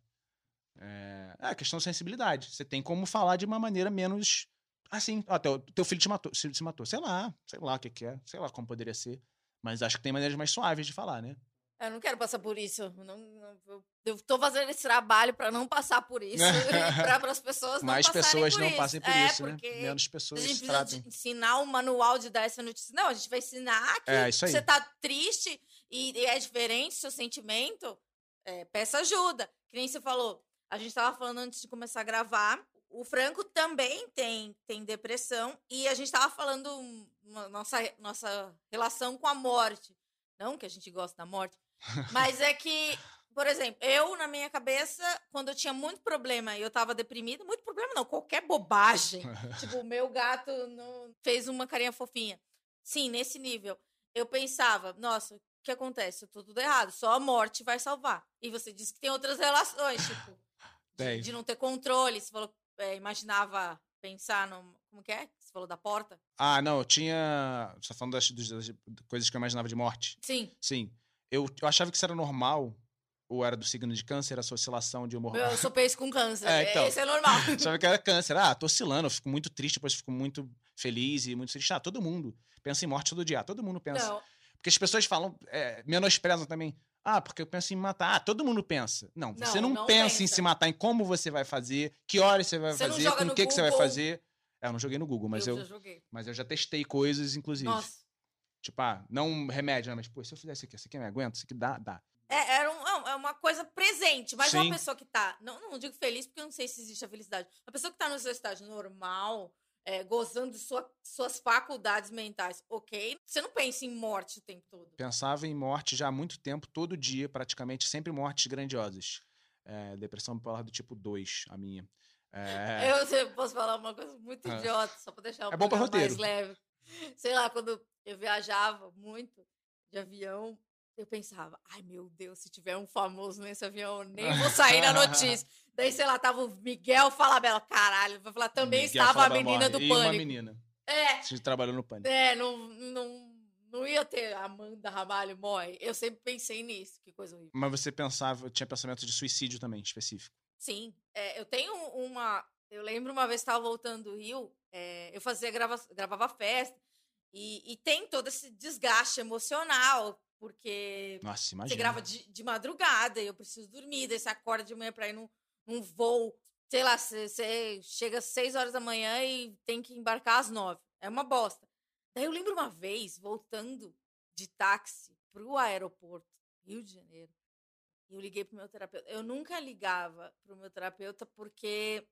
É, é questão de sensibilidade. Você tem como falar de uma maneira menos. Assim, ó, teu, teu filho te matou, se, se matou. Sei lá, sei lá o que, que é, sei lá como poderia ser. Mas acho que tem maneiras mais suaves de falar, né? Eu não quero passar por isso. Não, não- eu- tô fazendo esse trabalho pra não passar por isso. (laughs) pra as pessoas não Mais pessoas não isso. passem por é, isso, né? Menos A pessoas gente precisa tratem. ensinar o manual de dar essa notícia. Não, a gente vai ensinar que É, você tá triste e, e é diferente seu sentimento. é, peça ajuda. Que nem você falou. A gente tava falando antes de começar a gravar. O Franco também tem, tem depressão. E a gente tava falando nossa, nossa relação com a morte. Não que a gente gosta da morte. (laughs) Mas é que, por exemplo, eu, na minha cabeça, quando eu tinha muito problema e eu tava deprimida, muito problema não, qualquer bobagem. (laughs) tipo, o meu gato não fez uma carinha fofinha. Sim, nesse nível. Eu pensava, nossa, que acontece? Tudo, tudo errado. Só a morte vai salvar. E você disse que tem outras relações, tipo, de, de não ter controle. Você falou, é, imaginava pensar no. Como que é? Você falou da porta? Ah, não, eu tinha. Você tá falando das, dos- das coisas que eu imaginava de morte. Sim. Sim. Eu, eu achava que isso era normal, ou era do signo de câncer, essa oscilação de humor. Eu sou peixe com câncer. É, então. Isso é normal. (laughs) achava que era câncer. Ah, tô oscilando, eu fico muito triste, depois fico muito feliz e muito triste. Ah, todo mundo pensa em morte todo dia. Ah, todo mundo pensa. Não. Porque as pessoas falam, é, menosprezam também. Ah, porque eu penso em matar. Ah, todo mundo pensa. Não, você Não, não, não pensa, em pensa. se matar, em como você vai fazer, que horas você vai Você não fazer, com o que, que você vai fazer. É, eu não joguei no Google, mas eu, já joguei. mas eu já testei coisas, inclusive. Nossa. Tipo, ah, não remédio, né? Mas, pô, se eu fizer isso aqui, isso aqui eu me aguento, isso aqui dá, dá. É, era um- é uma coisa presente, mas Sim. uma pessoa que tá. Não, não digo feliz, porque eu não sei se existe a felicidade. Uma pessoa que tá no seu estágio normal, é, gozando de sua- suas faculdades mentais, ok? Você não pensa em morte o tempo todo. Pensava em morte já há muito tempo, todo dia, praticamente, sempre mortes grandiosas. É, depressão bipolar do tipo 2, a minha. É, Eu, posso falar uma coisa muito Ah. idiota, só pra deixar o É bom mais leve. Sei lá, quando eu viajava muito de avião, eu pensava, ai meu Deus, se tiver um famoso nesse avião, eu nem vou sair na (laughs) notícia. Daí, sei lá, tava o Miguel Falabella. Caralho, vai falar, também Miguel estava a Falabella menina morre. do E uma pânico. menina. É, Você trabalhou no pânico. é, não, não, não ia ter Amanda Ramalho morre. Eu sempre pensei nisso, que coisa horrível. Mas você pensava, tinha pensamento de suicídio também, específico. Sim, é, eu tenho uma. Eu lembro uma vez que estava voltando do Rio, é, eu fazia grava, gravava festa e, e tem todo esse desgaste emocional, porque Nossa, você grava de, de madrugada e eu preciso dormir, daí você acorda de manhã para ir num, num voo, sei lá, você, você chega às seis horas da manhã e tem que embarcar às nove. É uma bosta. Daí eu lembro uma vez, voltando de táxi pro aeroporto, Rio de Janeiro, eu liguei pro meu terapeuta. Eu nunca ligava pro meu terapeuta porque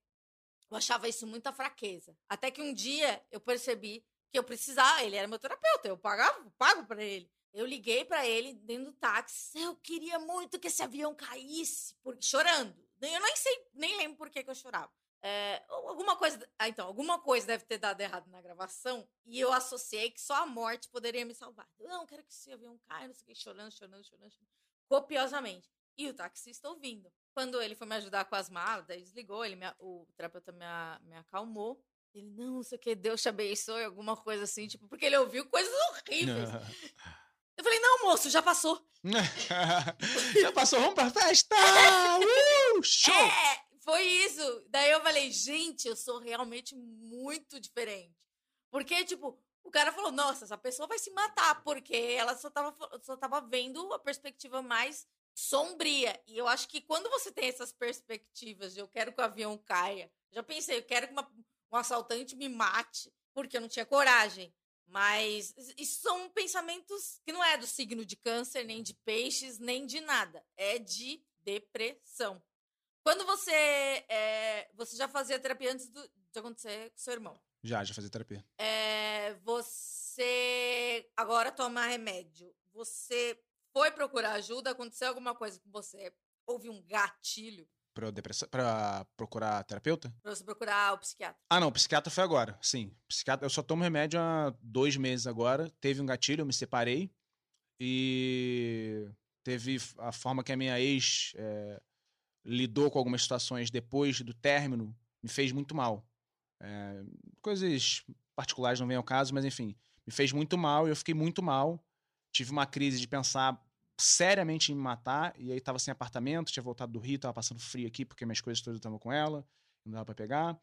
eu achava isso muita fraqueza. Até que um dia eu percebi que eu precisava, ele era meu terapeuta, eu pagava, pago para ele. Eu liguei para ele dentro do táxi. Eu queria muito que esse avião caísse, chorando. Eu nem sei, nem lembro por que, que eu chorava. É, alguma coisa, ah, então, alguma coisa deve ter dado errado na gravação e eu associei que só a morte poderia me salvar. Eu não quero que esse avião caia, não sei o que, chorando, chorando, chorando, chorando, copiosamente. E o taxista ouvindo. Quando ele foi me ajudar com as malas, daí desligou, ele me o terapeuta me, me acalmou. Ele, não, não sei o que, Deus te abençoe, alguma coisa assim, tipo, porque ele ouviu coisas horríveis. (laughs) Eu falei, não, moço, já passou. (laughs) Já passou, vamos pra festa! (laughs) Uh, show! É, foi isso. Daí eu falei, gente, eu sou realmente muito diferente. Porque, tipo, o cara falou, nossa, essa pessoa vai se matar, porque ela só tava, só tava vendo a perspectiva mais sombria. E eu acho que quando você tem essas perspectivas de eu quero que o avião caia, já pensei, eu quero que uma- um assaltante me mate, porque eu não tinha coragem. Mas isso são pensamentos que não é do signo de câncer, nem de peixes, nem de nada. É de depressão. Quando você. é, você já fazia terapia antes do- de acontecer com seu irmão. Já, já fazia terapia. É, você agora toma remédio. Você foi procurar ajuda? Aconteceu alguma coisa com você? Houve um gatilho Pra, depressão, pra procurar terapeuta? pra você procurar o psiquiatra? Ah, não, psiquiatra foi agora, sim. Psiquiatra, eu só tomo remédio há dois meses agora. Teve um gatilho, eu me separei. E teve a forma que a minha ex é, lidou com algumas situações depois do término, me fez muito mal. É, coisas particulares não vem ao caso, mas enfim, me fez muito mal e eu fiquei muito mal. Tive uma crise de pensar seriamente em me matar, e aí tava sem apartamento, tinha voltado do Rio, tava passando frio aqui porque minhas coisas todas estavam com ela, não dava pra pegar.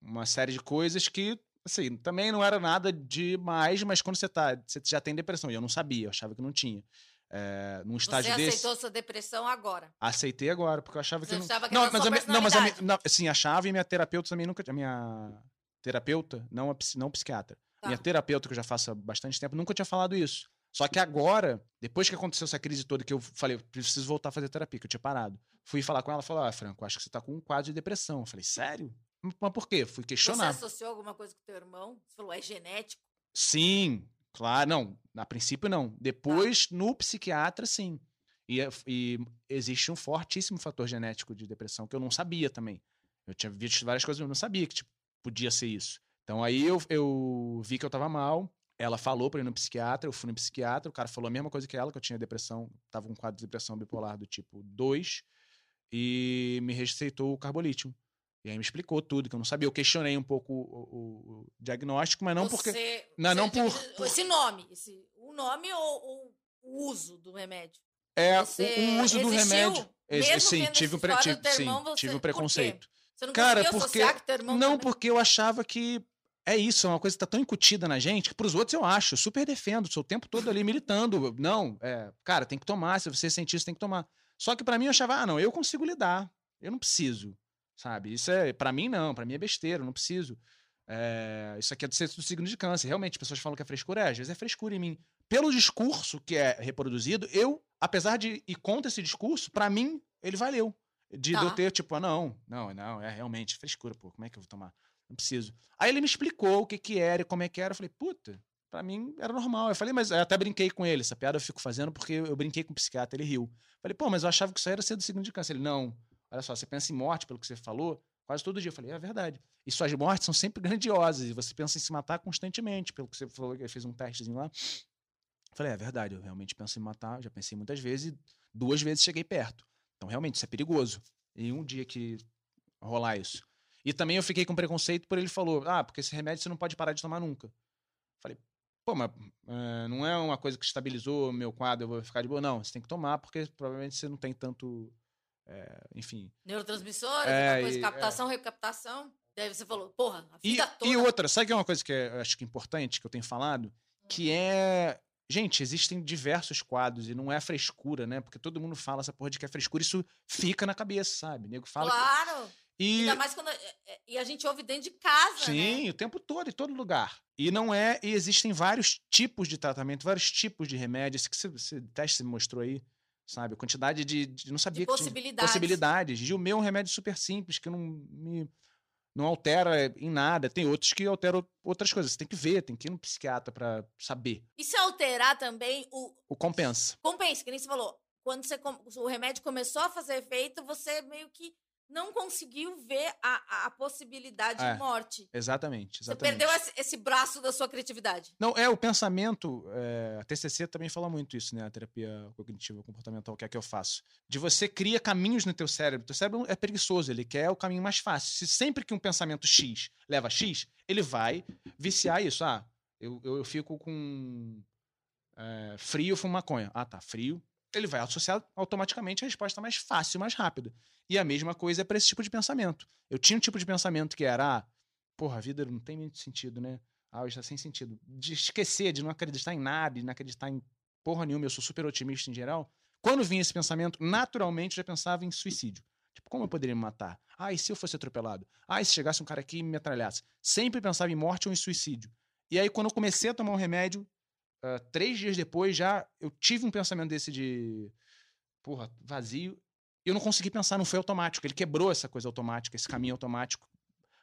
Uma série de coisas que, assim, também não era nada demais, mas quando você tá, você já tem depressão, e eu não sabia, eu achava que não tinha. É, num Você estágio desse. aceitou sua depressão agora. Aceitei agora, porque eu achava que Você não. achava que não, mas a minha, não, mas a minha, não, sim, achava e minha terapeuta também nunca. A minha terapeuta, não a não psiquiatra. Tá. Minha terapeuta, que eu já faço há bastante tempo, nunca tinha falado isso. Só que agora, depois que aconteceu essa crise toda, que eu falei, eu preciso voltar a fazer terapia, que eu tinha parado. Fui falar com ela, falou: Ah, Franco, acho que você tá com um quadro de depressão. Eu falei, sério? Mas por quê? Fui Você questionar. associou alguma coisa com teu irmão? Você falou, é genético? Sim, claro. Não, a princípio não. Depois, Tá. no psiquiatra, sim. E, e existe um fortíssimo fator genético de depressão que eu não sabia também. Eu tinha visto várias coisas, eu não sabia que tipo, podia ser isso. Então aí eu, eu vi que eu tava mal. Ela falou pra ir no psiquiatra, eu fui no psiquiatra, o cara falou a mesma coisa que ela, que eu tinha depressão, tava com um quadro de depressão bipolar do tipo 2, e me receitou o carbolítio. E aí me explicou tudo, que eu não sabia. Eu questionei um pouco o, o- o diagnóstico, mas não porque. Você- Não, não você por- por- Esse nome, esse, o nome ou, ou o uso do remédio? É Você o, uso do remédio. Mesmo sim, tive um, pre- tive, sim, irmão, você- tive um por preconceito. Você não Cara, porque. Não, também? porque eu achava que. É isso, é uma coisa que tá tão incutida na gente que pros outros eu acho, eu super defendo, sou o tempo todo ali militando. Não, é, cara, tem que tomar, se você sentir isso, tem que tomar. Só que pra mim eu achava, ah, não, eu consigo lidar, eu não preciso, sabe? Isso é, pra mim não, pra mim é besteira, eu não preciso. É, isso aqui é do sexto do signo de câncer. Realmente, as pessoas falam que é frescura, é, às vezes é frescura em mim. Pelo discurso que é reproduzido, eu, apesar de ir contra esse discurso, pra mim, ele valeu. De Tá. eu ter, tipo, ah, não, não, não, é realmente frescura, pô, como é que eu vou tomar? Não preciso. Aí ele me explicou o que que era e como é que era. Eu falei, puta, pra mim era normal. Eu falei, mas eu até brinquei com ele. Essa piada eu fico fazendo porque eu brinquei com o psiquiatra, ele riu. Falei, pô, mas eu achava que isso era ser do signo de câncer. Ele, não, olha só, você pensa em morte, pelo que você falou, quase todo dia. Eu falei, é verdade. E suas mortes são sempre (laughs) grandiosas e você pensa em se matar constantemente, pelo que você falou, que fez um testezinho lá. Eu falei, é verdade, eu realmente penso em matar, já pensei muitas vezes e duas vezes cheguei perto. Então, realmente, isso é perigoso. E um dia que rolar isso. E também eu fiquei com preconceito por ele falou, ah, porque esse remédio você não pode parar de tomar nunca. Falei, pô, mas eh, não é uma coisa que estabilizou o meu quadro, eu vou ficar de boa. Não, você tem que tomar porque provavelmente você não tem tanto, eh, enfim. Neurotransmissores, É, coisa, e- captação, recaptação. Daí você falou, porra, a E, vida toda. e outra, sabe que é uma coisa que eu acho que é importante, que eu tenho falado? Que é. Gente, existem diversos quadros e não é frescura, né? Porque todo mundo fala essa porra de que é frescura, isso fica na cabeça, sabe? O nego fala. que- Claro. E, Ainda mais quando. é- é- E a gente ouve dentro de casa, Sim, né? o tempo todo, em todo lugar. E não é. E existem vários tipos de tratamento, vários tipos de remédios. Esse que você, esse teste você mostrou aí, sabe? A quantidade de. de- não sabia De que tinha possibilidades. possibilidades. E o meu é um remédio super simples, que não me. Não altera em nada. Tem outros que alteram outras coisas. Você tem que ver, tem que ir no psiquiatra pra saber. E se alterar também o. O compensa. Compensa, que nem você falou. Quando você, o remédio começou a fazer efeito, você meio que não conseguiu ver a, a- possibilidade É, de morte. Exatamente. Você exatamente. perdeu esse, esse braço da sua criatividade. Não, é o pensamento. é, a TCC também fala muito isso, né? A terapia cognitiva comportamental, que é que eu faço. De você cria caminhos no teu cérebro. Teu cérebro é preguiçoso, ele quer o caminho mais fácil. Se sempre que um pensamento X leva a X, ele vai viciar isso. Ah, eu, eu, eu fico com é, frio, fumo maconha. Ah, tá, frio. Ele vai associar automaticamente a resposta mais fácil, mais rápida. E a mesma coisa é para esse tipo de pensamento. Eu tinha um tipo de pensamento que era, ah, porra, a vida não tem muito sentido, né? Ah, hoje tá sem sentido. De esquecer, de não acreditar em nada, de não acreditar em porra nenhuma, eu sou super otimista em geral. Quando vinha esse pensamento, naturalmente eu já pensava em suicídio. Tipo, como eu poderia me matar? Ah, e se eu fosse atropelado? Ah, e se chegasse um cara aqui e me metralhasse? Sempre pensava em morte ou em suicídio. E aí, quando eu comecei a tomar um remédio, ah, três dias depois já eu tive um pensamento desse de, porra, vazio. E eu não consegui pensar, não foi automático. Ele quebrou essa coisa automática, esse caminho automático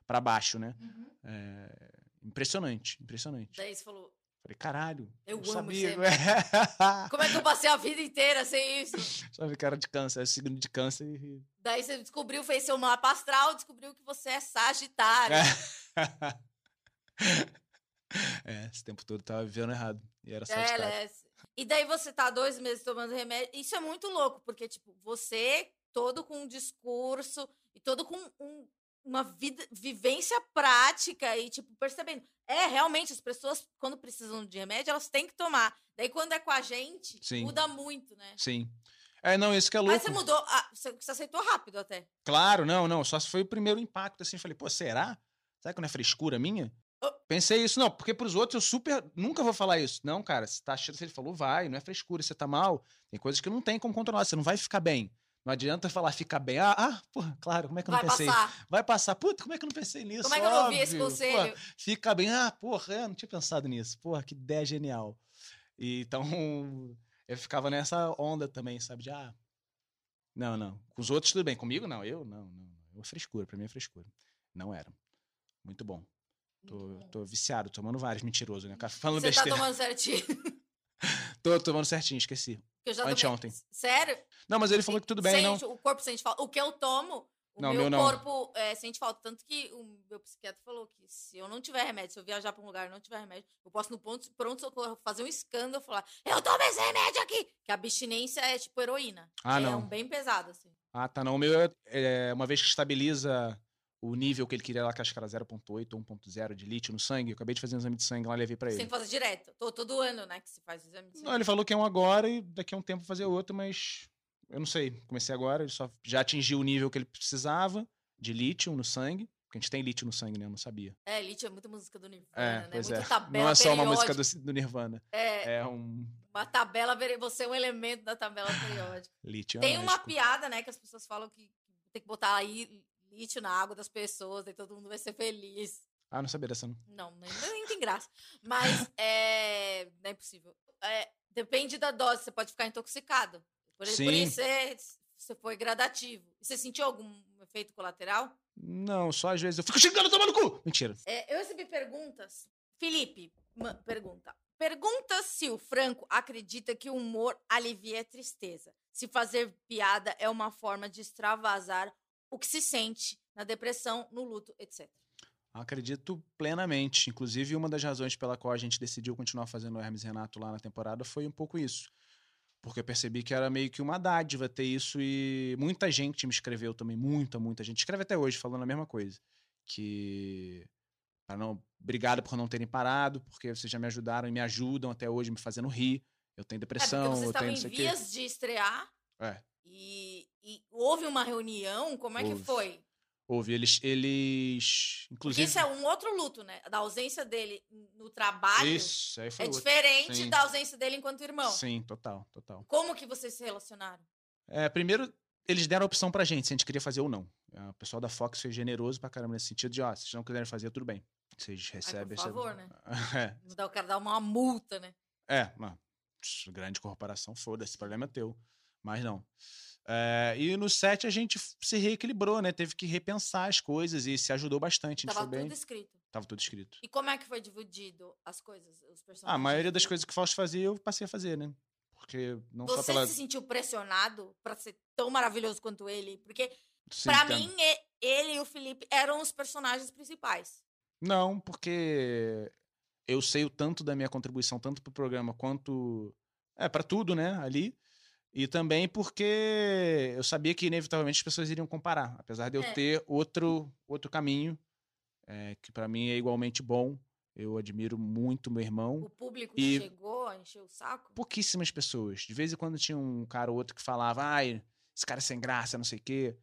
pra baixo, né? É, impressionante, impressionante. Daí você falou, Falei, caralho. Eu não amo sabia. (laughs) como é que eu passei a vida inteira sem isso? Sabe, cara de câncer, é signo de câncer e. Daí você descobriu, fez seu mapa astral, descobriu que você é sagitário. (laughs) é, esse tempo todo eu tava vivendo errado. E era É, sagitário. né? E daí você tá dois meses tomando remédio. Isso é muito louco, porque, tipo, você todo com um discurso e todo com um- uma vida, vivência prática e, tipo, percebendo. É, realmente, as pessoas, quando precisam de remédio, elas têm que tomar. Daí, quando é com a gente, Sim. muda muito, né? Sim. É, não, isso que é louco. Mas você mudou, ah, você, você aceitou rápido até. Claro, não, não. Só se foi o primeiro impacto, assim. Falei, pô, será? Será que não é frescura minha? Pensei isso, não, porque pros outros eu super. Nunca vou falar isso. Não, cara, se tá achando, se ele falou, vai, não é frescura, você tá mal. Tem coisas que não tem como controlar, você não vai ficar bem. Não adianta falar fica bem. Ah, ah, porra, claro, como é que eu não Vai pensei? passar. Vai passar. Puta, como é que eu não pensei nisso? Como é que eu não ouvi esse conselho? Porra, fica bem. Ah, porra, eu não tinha pensado nisso. Porra, que ideia genial. E, então, eu ficava nessa onda também, sabe? De, ah, não, não. Com os outros tudo bem. Comigo, não. Eu, não, não. Eu, frescura. Pra mim é frescura. Não era. Muito bom. Tô, tô viciado, tomando vários, mentiroso, né? Cara, (laughs) Falando Você tá besteira. tomando certinho. (laughs) Tô tomando certinho, esqueci. Que eu já tomei- Anteontem. Sério? Não, mas ele falou que tudo bem, não. Sente, O corpo sente falta. O que eu tomo, O Não, meu, meu não. corpo é, sente falta. Tanto que o meu psiquiatra falou que se eu não tiver remédio, se eu viajar pra um lugar e não tiver remédio, eu posso no ponto, pronto-socorro fazer um escândalo e falar: Eu tomo esse remédio aqui! Que a abstinência é tipo heroína. Ah, é não. um bem pesado, assim. Ah, tá. Não, o meu é, é uma vez que estabiliza o nível que ele queria lá, que acho que era 0.8 ou 1.0 de lítio no sangue. Eu acabei de fazer um exame de sangue lá e levei pra Você ele. tem que fazer direto. Tô, todo ano, né, que se faz o exame de Não, sangue. ele falou que é um agora e daqui a um tempo fazer outro, mas eu não sei. Comecei agora, ele só já atingiu o nível que ele precisava de lítio no sangue. Porque a gente tem lítio no sangue, né? Eu não sabia. É, lítio é muita música do Nirvana, É, né? pois Muita é. tabela Não é só uma música do, do Nirvana. É, É um uma tabela, você é um elemento da tabela periódica. (laughs) lítio. é Tem uma mágico. piada, né, que as pessoas falam que tem que botar aí lítio na água das pessoas, e todo mundo vai ser feliz. Ah, não sabia dessa, não. Não, nem, nem tem graça. Mas (laughs) é, não é impossível. É, depende da dose, você pode ficar intoxicado. Por, por Sim. isso, você, você foi gradativo. Você sentiu algum efeito colateral? Não, só às vezes eu fico xingando, tomando cu! Mentira. É, eu recebi perguntas. Felipe, pergunta. Pergunta se o Franco acredita que o humor alivia a tristeza. Se fazer piada é uma forma de extravasar o que se sente na depressão, no luto, etc. Acredito plenamente. Inclusive, uma das razões pela qual a gente decidiu continuar fazendo o Hermes Renato lá na temporada foi um pouco isso. Porque eu percebi que era meio que uma dádiva ter isso e muita gente me escreveu também, muita, muita gente. Escreve até hoje falando a mesma coisa. Que. Pra não, obrigado por não terem parado, porque vocês já me ajudaram e me ajudam até hoje, me fazendo rir. Eu tenho É depressão, vocês eu tenho estavam não em vias de estrear É, e, e houve uma reunião. Como é que Houve. foi? houve. Eles. eles Porque inclusive. isso é um outro luto, né? Da ausência dele no trabalho Isso, aí foi é outro. diferente Sim. da ausência dele enquanto irmão. Sim, total, total. Como que vocês se relacionaram? É, primeiro, eles deram a opção pra gente, se a gente queria fazer ou não. É, O pessoal da Fox foi generoso pra caramba nesse sentido de, ó, se vocês não quiserem fazer, tudo bem. Vocês recebem... por favor, recebem. né? Não dá o cara dar uma multa, né? É, é pss, grande corporação, foda-se, problema é teu. Mas não. É, e no set a gente se reequilibrou, né? Teve que repensar as coisas e se ajudou bastante. Tava foi bem. tudo escrito. Tava tudo escrito. E como é que foi dividido as coisas, os personagens? Ah, a maioria das coisas que o Fausto fazia, eu passei a fazer, né? Porque não só Você pela. se sentiu pressionado pra ser tão maravilhoso quanto ele? Porque, entendo. mim, ele e o Felipe eram os personagens principais. Não, porque eu sei o tanto da minha contribuição, tanto pro programa quanto. É, para tudo, né? Ali. E também porque eu sabia que, inevitavelmente, as pessoas iriam comparar. Apesar de eu É. ter outro, outro caminho, é, que para mim é igualmente bom. Eu admiro muito meu irmão. O público E- chegou a encher o saco. Pouquíssimas pessoas. De vez em quando tinha um cara ou outro que falava, ai, esse cara é sem graça, não sei o quê.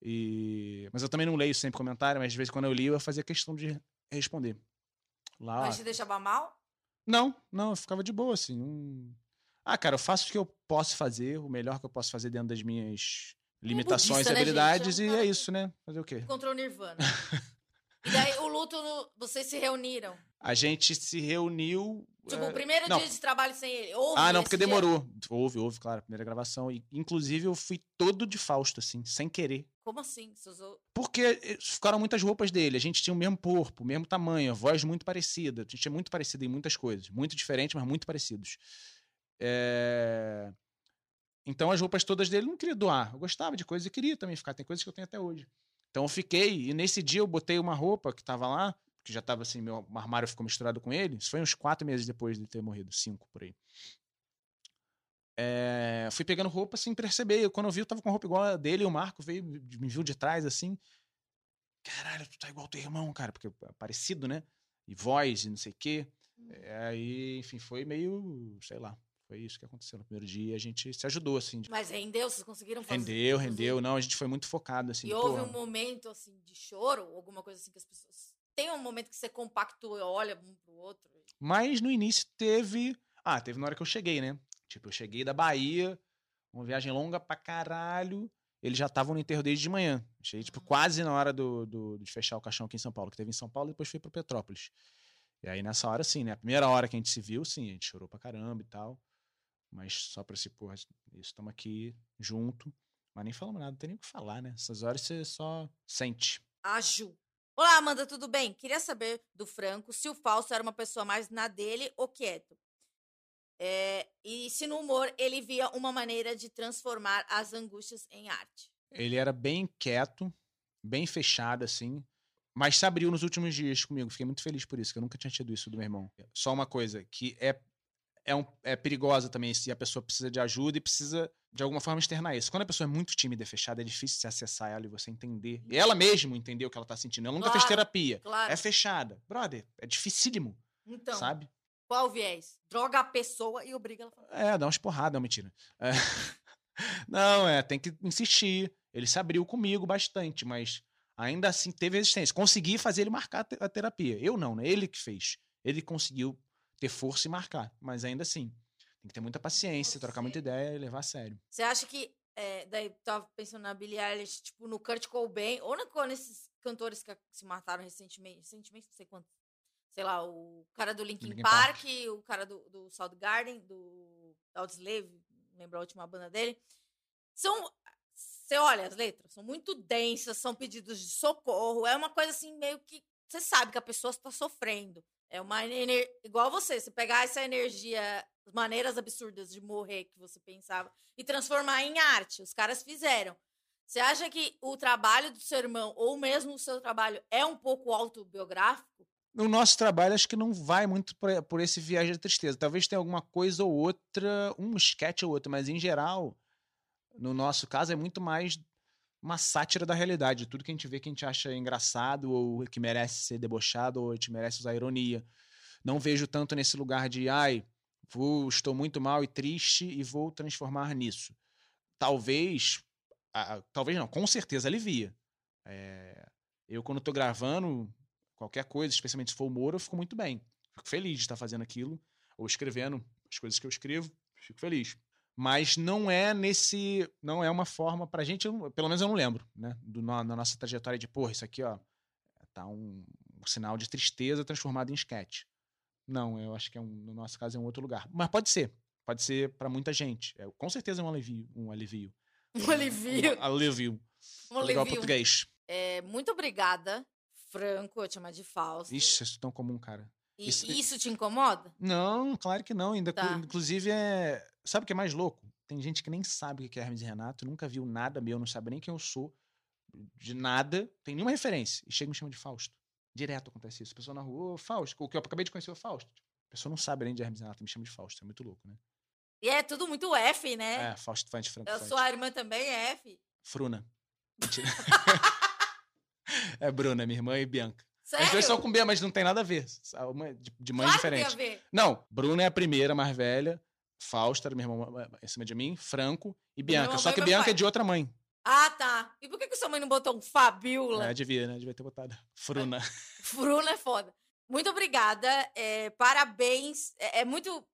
E... Mas eu também não leio sempre comentário, mas de vez em quando eu li, eu fazia questão de responder. Lá, Mas te deixava mal? Não, não, eu ficava de boa, assim. não- Ah, cara, eu faço o que eu posso fazer, o melhor que eu posso fazer dentro das minhas limitações budista, e né, gente? habilidades, É um e é isso, né? Fazer o quê? Encontrou o Nirvana. (laughs) e daí, o luto, no- vocês se reuniram. A gente se reuniu. Tipo, é, o primeiro não. dia de trabalho sem ele. Houve Ah, não, porque dia? demorou. Houve, houve, claro, a primeira gravação. E, inclusive, eu fui todo de Fausto, assim, sem querer. Como assim? Você usou... Porque eh, ficaram muitas roupas dele. A gente tinha o mesmo corpo, o mesmo tamanho, a voz muito parecida. A gente é muito parecido em muitas coisas. Muito diferente, mas muito parecidos. É, Então as roupas todas dele eu não queria doar. Eu gostava de coisas e queria também ficar. Tem coisas que eu tenho até hoje. Então eu fiquei, e nesse dia eu botei uma roupa que tava lá, que já tava assim, meu armário ficou misturado com ele. Isso foi uns quatro meses depois de ter morrido, cinco por aí. É, fui pegando roupa sem perceber. Eu, quando eu vi, eu tava com roupa igual a dele, e o Marco veio, me viu de trás assim. Caralho, tu tá igual teu irmão, cara, porque é parecido, né? E voz e não sei o quê. É, Aí, enfim, foi meio, sei lá. Foi isso que aconteceu no primeiro dia. A gente se ajudou, assim. Mas rendeu? Vocês conseguiram fazer? Rendeu, rendeu. Não, a gente foi muito focado, assim. E houve porra. um momento, assim, de choro? Alguma coisa assim que as pessoas... Tem um momento que você compactua olha um pro outro? Mas no início teve. Ah, teve na hora que eu cheguei, né? Tipo, eu cheguei da Bahia, uma viagem longa pra caralho. Eles já estavam no enterro desde de manhã. Cheguei, tipo, Uhum. quase na hora do, do- de fechar o caixão aqui em São Paulo, que teve em São Paulo e depois foi pro Petrópolis. E aí, nessa hora, sim, né? A primeira hora que a gente se viu, sim, a gente chorou pra caramba e tal. Mas só pra se, porra, isso, estamos aqui junto. Mas nem falamos nada, não tem nem o que falar, né? Essas horas você só sente. A Ju. Olá, Amanda, tudo bem? Queria saber do Franco se o Fausto era uma pessoa mais na dele ou quieto. É, e se no humor ele via uma maneira de transformar as angústias em arte. Ele era bem quieto, bem fechada, assim. Mas se abriu nos últimos dias comigo. Fiquei muito feliz por isso, que eu nunca tinha tido isso do meu irmão. Só uma coisa, que é, é, um, é perigosa também se a pessoa precisa de ajuda e precisa, de alguma forma, externar isso. Quando a pessoa é muito tímida e fechada, é difícil você acessar ela e você entender. E ela mesmo entender o que ela tá sentindo. Ela nunca fez Claro, terapia. Claro. É fechada. Brother, é dificílimo, Então, sabe? qual o viés? Droga a pessoa e obriga ela a falar. É, dá umas porradas, não, mentira. É. (laughs) Não, é, tem que insistir. Ele se abriu comigo bastante, mas ainda assim teve resistência. Consegui fazer ele marcar a terapia. Eu não, né? Ele que fez. Ele conseguiu ter força e marcar, mas ainda assim. Tem que ter muita paciência, trocar muita ideia e levar a sério. Você acha que. É, daí tava pensando na Billie Eilish, tipo, no Kurt Cobain, ou na, nesses cantores que se mataram recentemente. Recentemente, não sei quanto. Sei lá, o cara do Linkin, Linkin Park, o cara do, do Soundgarden, do Audioslave, lembro a última banda dele. São. Você olha as letras, são muito densas, são pedidos de socorro. É uma coisa assim, meio que. Você sabe que a pessoa está sofrendo. É uma energia. Igual você, você pegar essa energia, as maneiras absurdas de morrer que você pensava e transformar em arte. Os caras fizeram. Você acha que o trabalho do seu irmão, ou mesmo o seu trabalho, é um pouco autobiográfico? No nosso trabalho, acho que não vai muito por, por esse viagem da tristeza. Talvez tenha alguma coisa ou outra, um sketch ou outro, mas em geral, no nosso caso, é muito mais uma sátira da realidade. Tudo que a gente vê que a gente acha engraçado ou que merece ser debochado ou gente merece usar ironia. Não vejo tanto nesse lugar de, ai, vou, estou muito mal e triste e vou transformar nisso. Talvez, talvez não, com certeza alivia. É, eu, quando estou gravando qualquer coisa, especialmente se for humor, eu fico muito bem. Fico feliz de estar fazendo aquilo, ou escrevendo as coisas que eu escrevo, fico feliz. Mas não é nesse. Não é uma forma pra gente, eu pelo menos eu não lembro, né? Do, no- na nossa trajetória de, porra, isso aqui, ó, tá um, um sinal de tristeza transformado em sketch. Não, eu acho que é um, no nosso caso é um outro lugar. Mas pode ser. Pode ser pra muita gente. É, com certeza é um alivio. Um alivio. (laughs) Um alivio. Um alívio. Um Legal alivio. português. É, muito obrigada, Franco, eu te chamar de Fausto. Ixi, isso é tão comum, cara. E isso- isso, te incomoda? Não, claro que não. Ainda, Tá. Inclusive, é. Sabe o que é mais louco? Tem gente que nem sabe o que é Hermes e Renato, nunca viu nada meu, não sabe nem quem eu sou, de nada, tem nenhuma referência. E chega e me chama de Fausto. Direto acontece isso. A pessoa na rua, Fausto, o que eu acabei de conhecer é o Fausto. A pessoa não sabe nem de Hermes e Renato, me chama de Fausto. É muito louco, né? E é tudo muito F, né? É, Fausto Fante, Franco a Fante. sua irmã também é F. Fruna. (laughs) Mentira. (laughs) é Bruna, minha irmã e Bianca. Sério? As duas são com B, mas não tem nada a ver. Uma De, de mães claro que diferentes. tem a ver. Não, Bruna é a primeira, mais velha. Fausta minha irmã em cima de mim. Franco e Bianca. Só que Bianca pai. é de outra mãe. Ah, tá. E por que, que sua mãe não botou um Fabiola? É, devia, né? Devia ter botado. Fruna. (laughs) Fruna é foda. Muito obrigada. é, parabéns. É, é muito.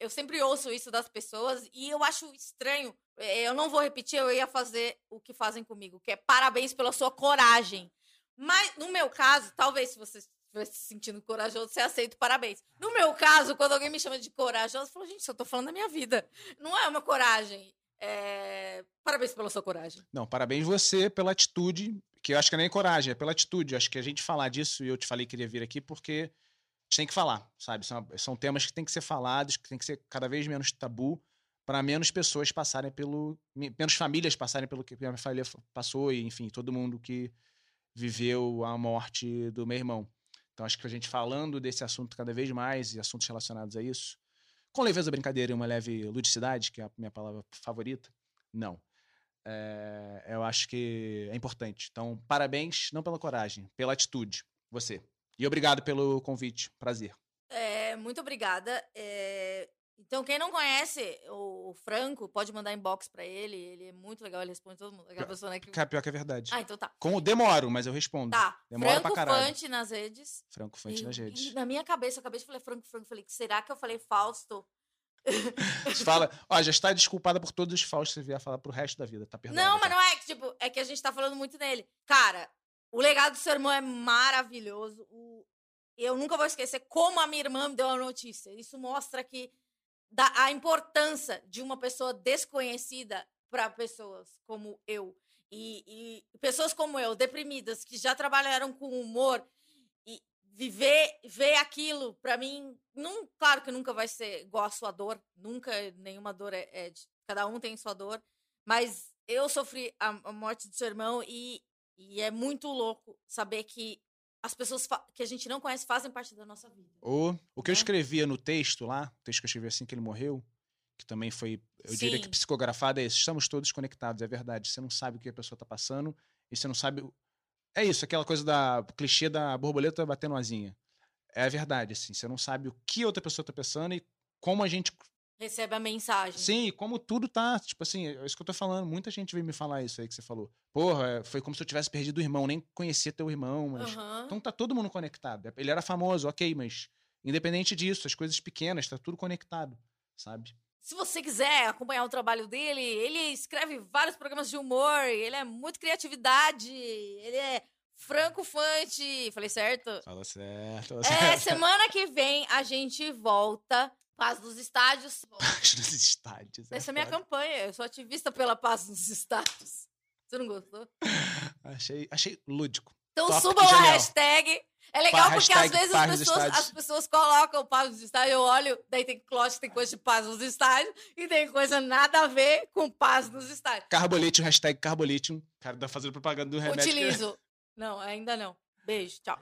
Eu sempre ouço isso das pessoas e eu acho estranho. é, eu não vou repetir, eu ia fazer o que fazem comigo, que é parabéns pela sua coragem. Mas, no meu caso, talvez se você estivesse se sentindo corajoso, você aceita parabéns. No meu caso, quando alguém me chama de corajoso, eu falo, gente, eu tô falando da minha vida. Não é uma coragem. É, Parabéns pela sua coragem. Não, parabéns você pela atitude, que eu acho que nem coragem, é pela atitude. Eu acho que a gente falar disso, e eu te falei que queria vir aqui, porque a gente tem que falar, sabe? São, são temas que têm que ser falados, que tem que ser cada vez menos tabu, para menos pessoas passarem pelo. me- menos famílias passarem pelo que a minha família passou, e enfim, todo mundo que viveu a morte do meu irmão. Então acho que a gente falando desse assunto cada vez mais e assuntos relacionados a isso, com leveza, brincadeira e uma leve ludicidade, que é a minha palavra favorita, não. É, eu acho que é importante. Então, parabéns, não pela coragem, pela atitude, você. E obrigado pelo convite. Prazer. É, muito obrigada. É, então, quem não conhece o, Franco, pode mandar inbox pra ele. Ele é muito legal, ele responde todo mundo. Aquela pessoa, né, que... Cara, pior que é verdade. Ah, então tá. Com, demoro, mas eu respondo. Tá. Demora pra Franco caralho. Fante nas redes. Franco Fante E- nas redes. na minha cabeça, eu acabei de falar Franco, Franco. Falei, será que eu falei Fausto? Você (laughs) fala, ó, já está desculpada por todos os falsos que você vier falar pro resto da vida, tá perdoada. Não, mas já. não é que, tipo, é que a gente tá falando muito dele. Cara, o legado do seu irmão é maravilhoso. O- Eu nunca vou esquecer como a minha irmã me deu a notícia. Isso mostra que da- a importância de uma pessoa desconhecida para pessoas como eu. E, e pessoas como eu, deprimidas, que já trabalharam com humor, e viver ver aquilo, para mim, não, claro que nunca vai ser igual a sua dor, nunca nenhuma dor é, é de- cada um tem sua dor, mas eu sofri a, a morte do seu irmão e E é muito louco saber que as pessoas que a gente não conhece fazem parte da nossa vida. O, o que eu Né? escrevia no texto lá, o texto que eu escrevi assim que ele morreu, que também foi, eu diria que Sim. psicografado, é isso. Estamos todos conectados, é verdade. Você não sabe o que a pessoa tá passando e você não sabe. É isso, aquela coisa da clichê da borboleta batendo asinha. É a verdade, assim. Você não sabe o que outra pessoa tá pensando e como a gente. Recebe a mensagem. Sim, como tudo tá. Tipo assim, é isso que eu tô falando. Muita gente veio me falar isso aí que você falou. Porra, é, foi como se eu tivesse perdido o irmão, nem conhecia teu irmão, mas. Aham. Então tá todo mundo conectado. Ele era famoso, ok, mas independente disso, as coisas pequenas, tá tudo conectado, sabe? Se você quiser acompanhar o trabalho dele, ele escreve vários programas de humor, ele é muito criatividade, ele é franco-fante. Falei certo? Fala certo. É, semana que vem a gente volta. Paz dos estádios. Nos estádios. Essa é a minha foda. campanha. Eu sou ativista pela paz nos estádios. Você não gostou? Achei, achei lúdico. Então Top, subam a hashtag. É legal porque às vezes paz as pessoas, as pessoas colocam paz nos estádios. Eu olho, daí tem lógico, tem coisa de paz nos estádios e tem coisa nada a ver com paz nos estádios. Carbolitium, hashtag Carbolitium. O cara tá fazendo propaganda do remédio. que- Utilizo. Não, ainda não. Beijo, tchau.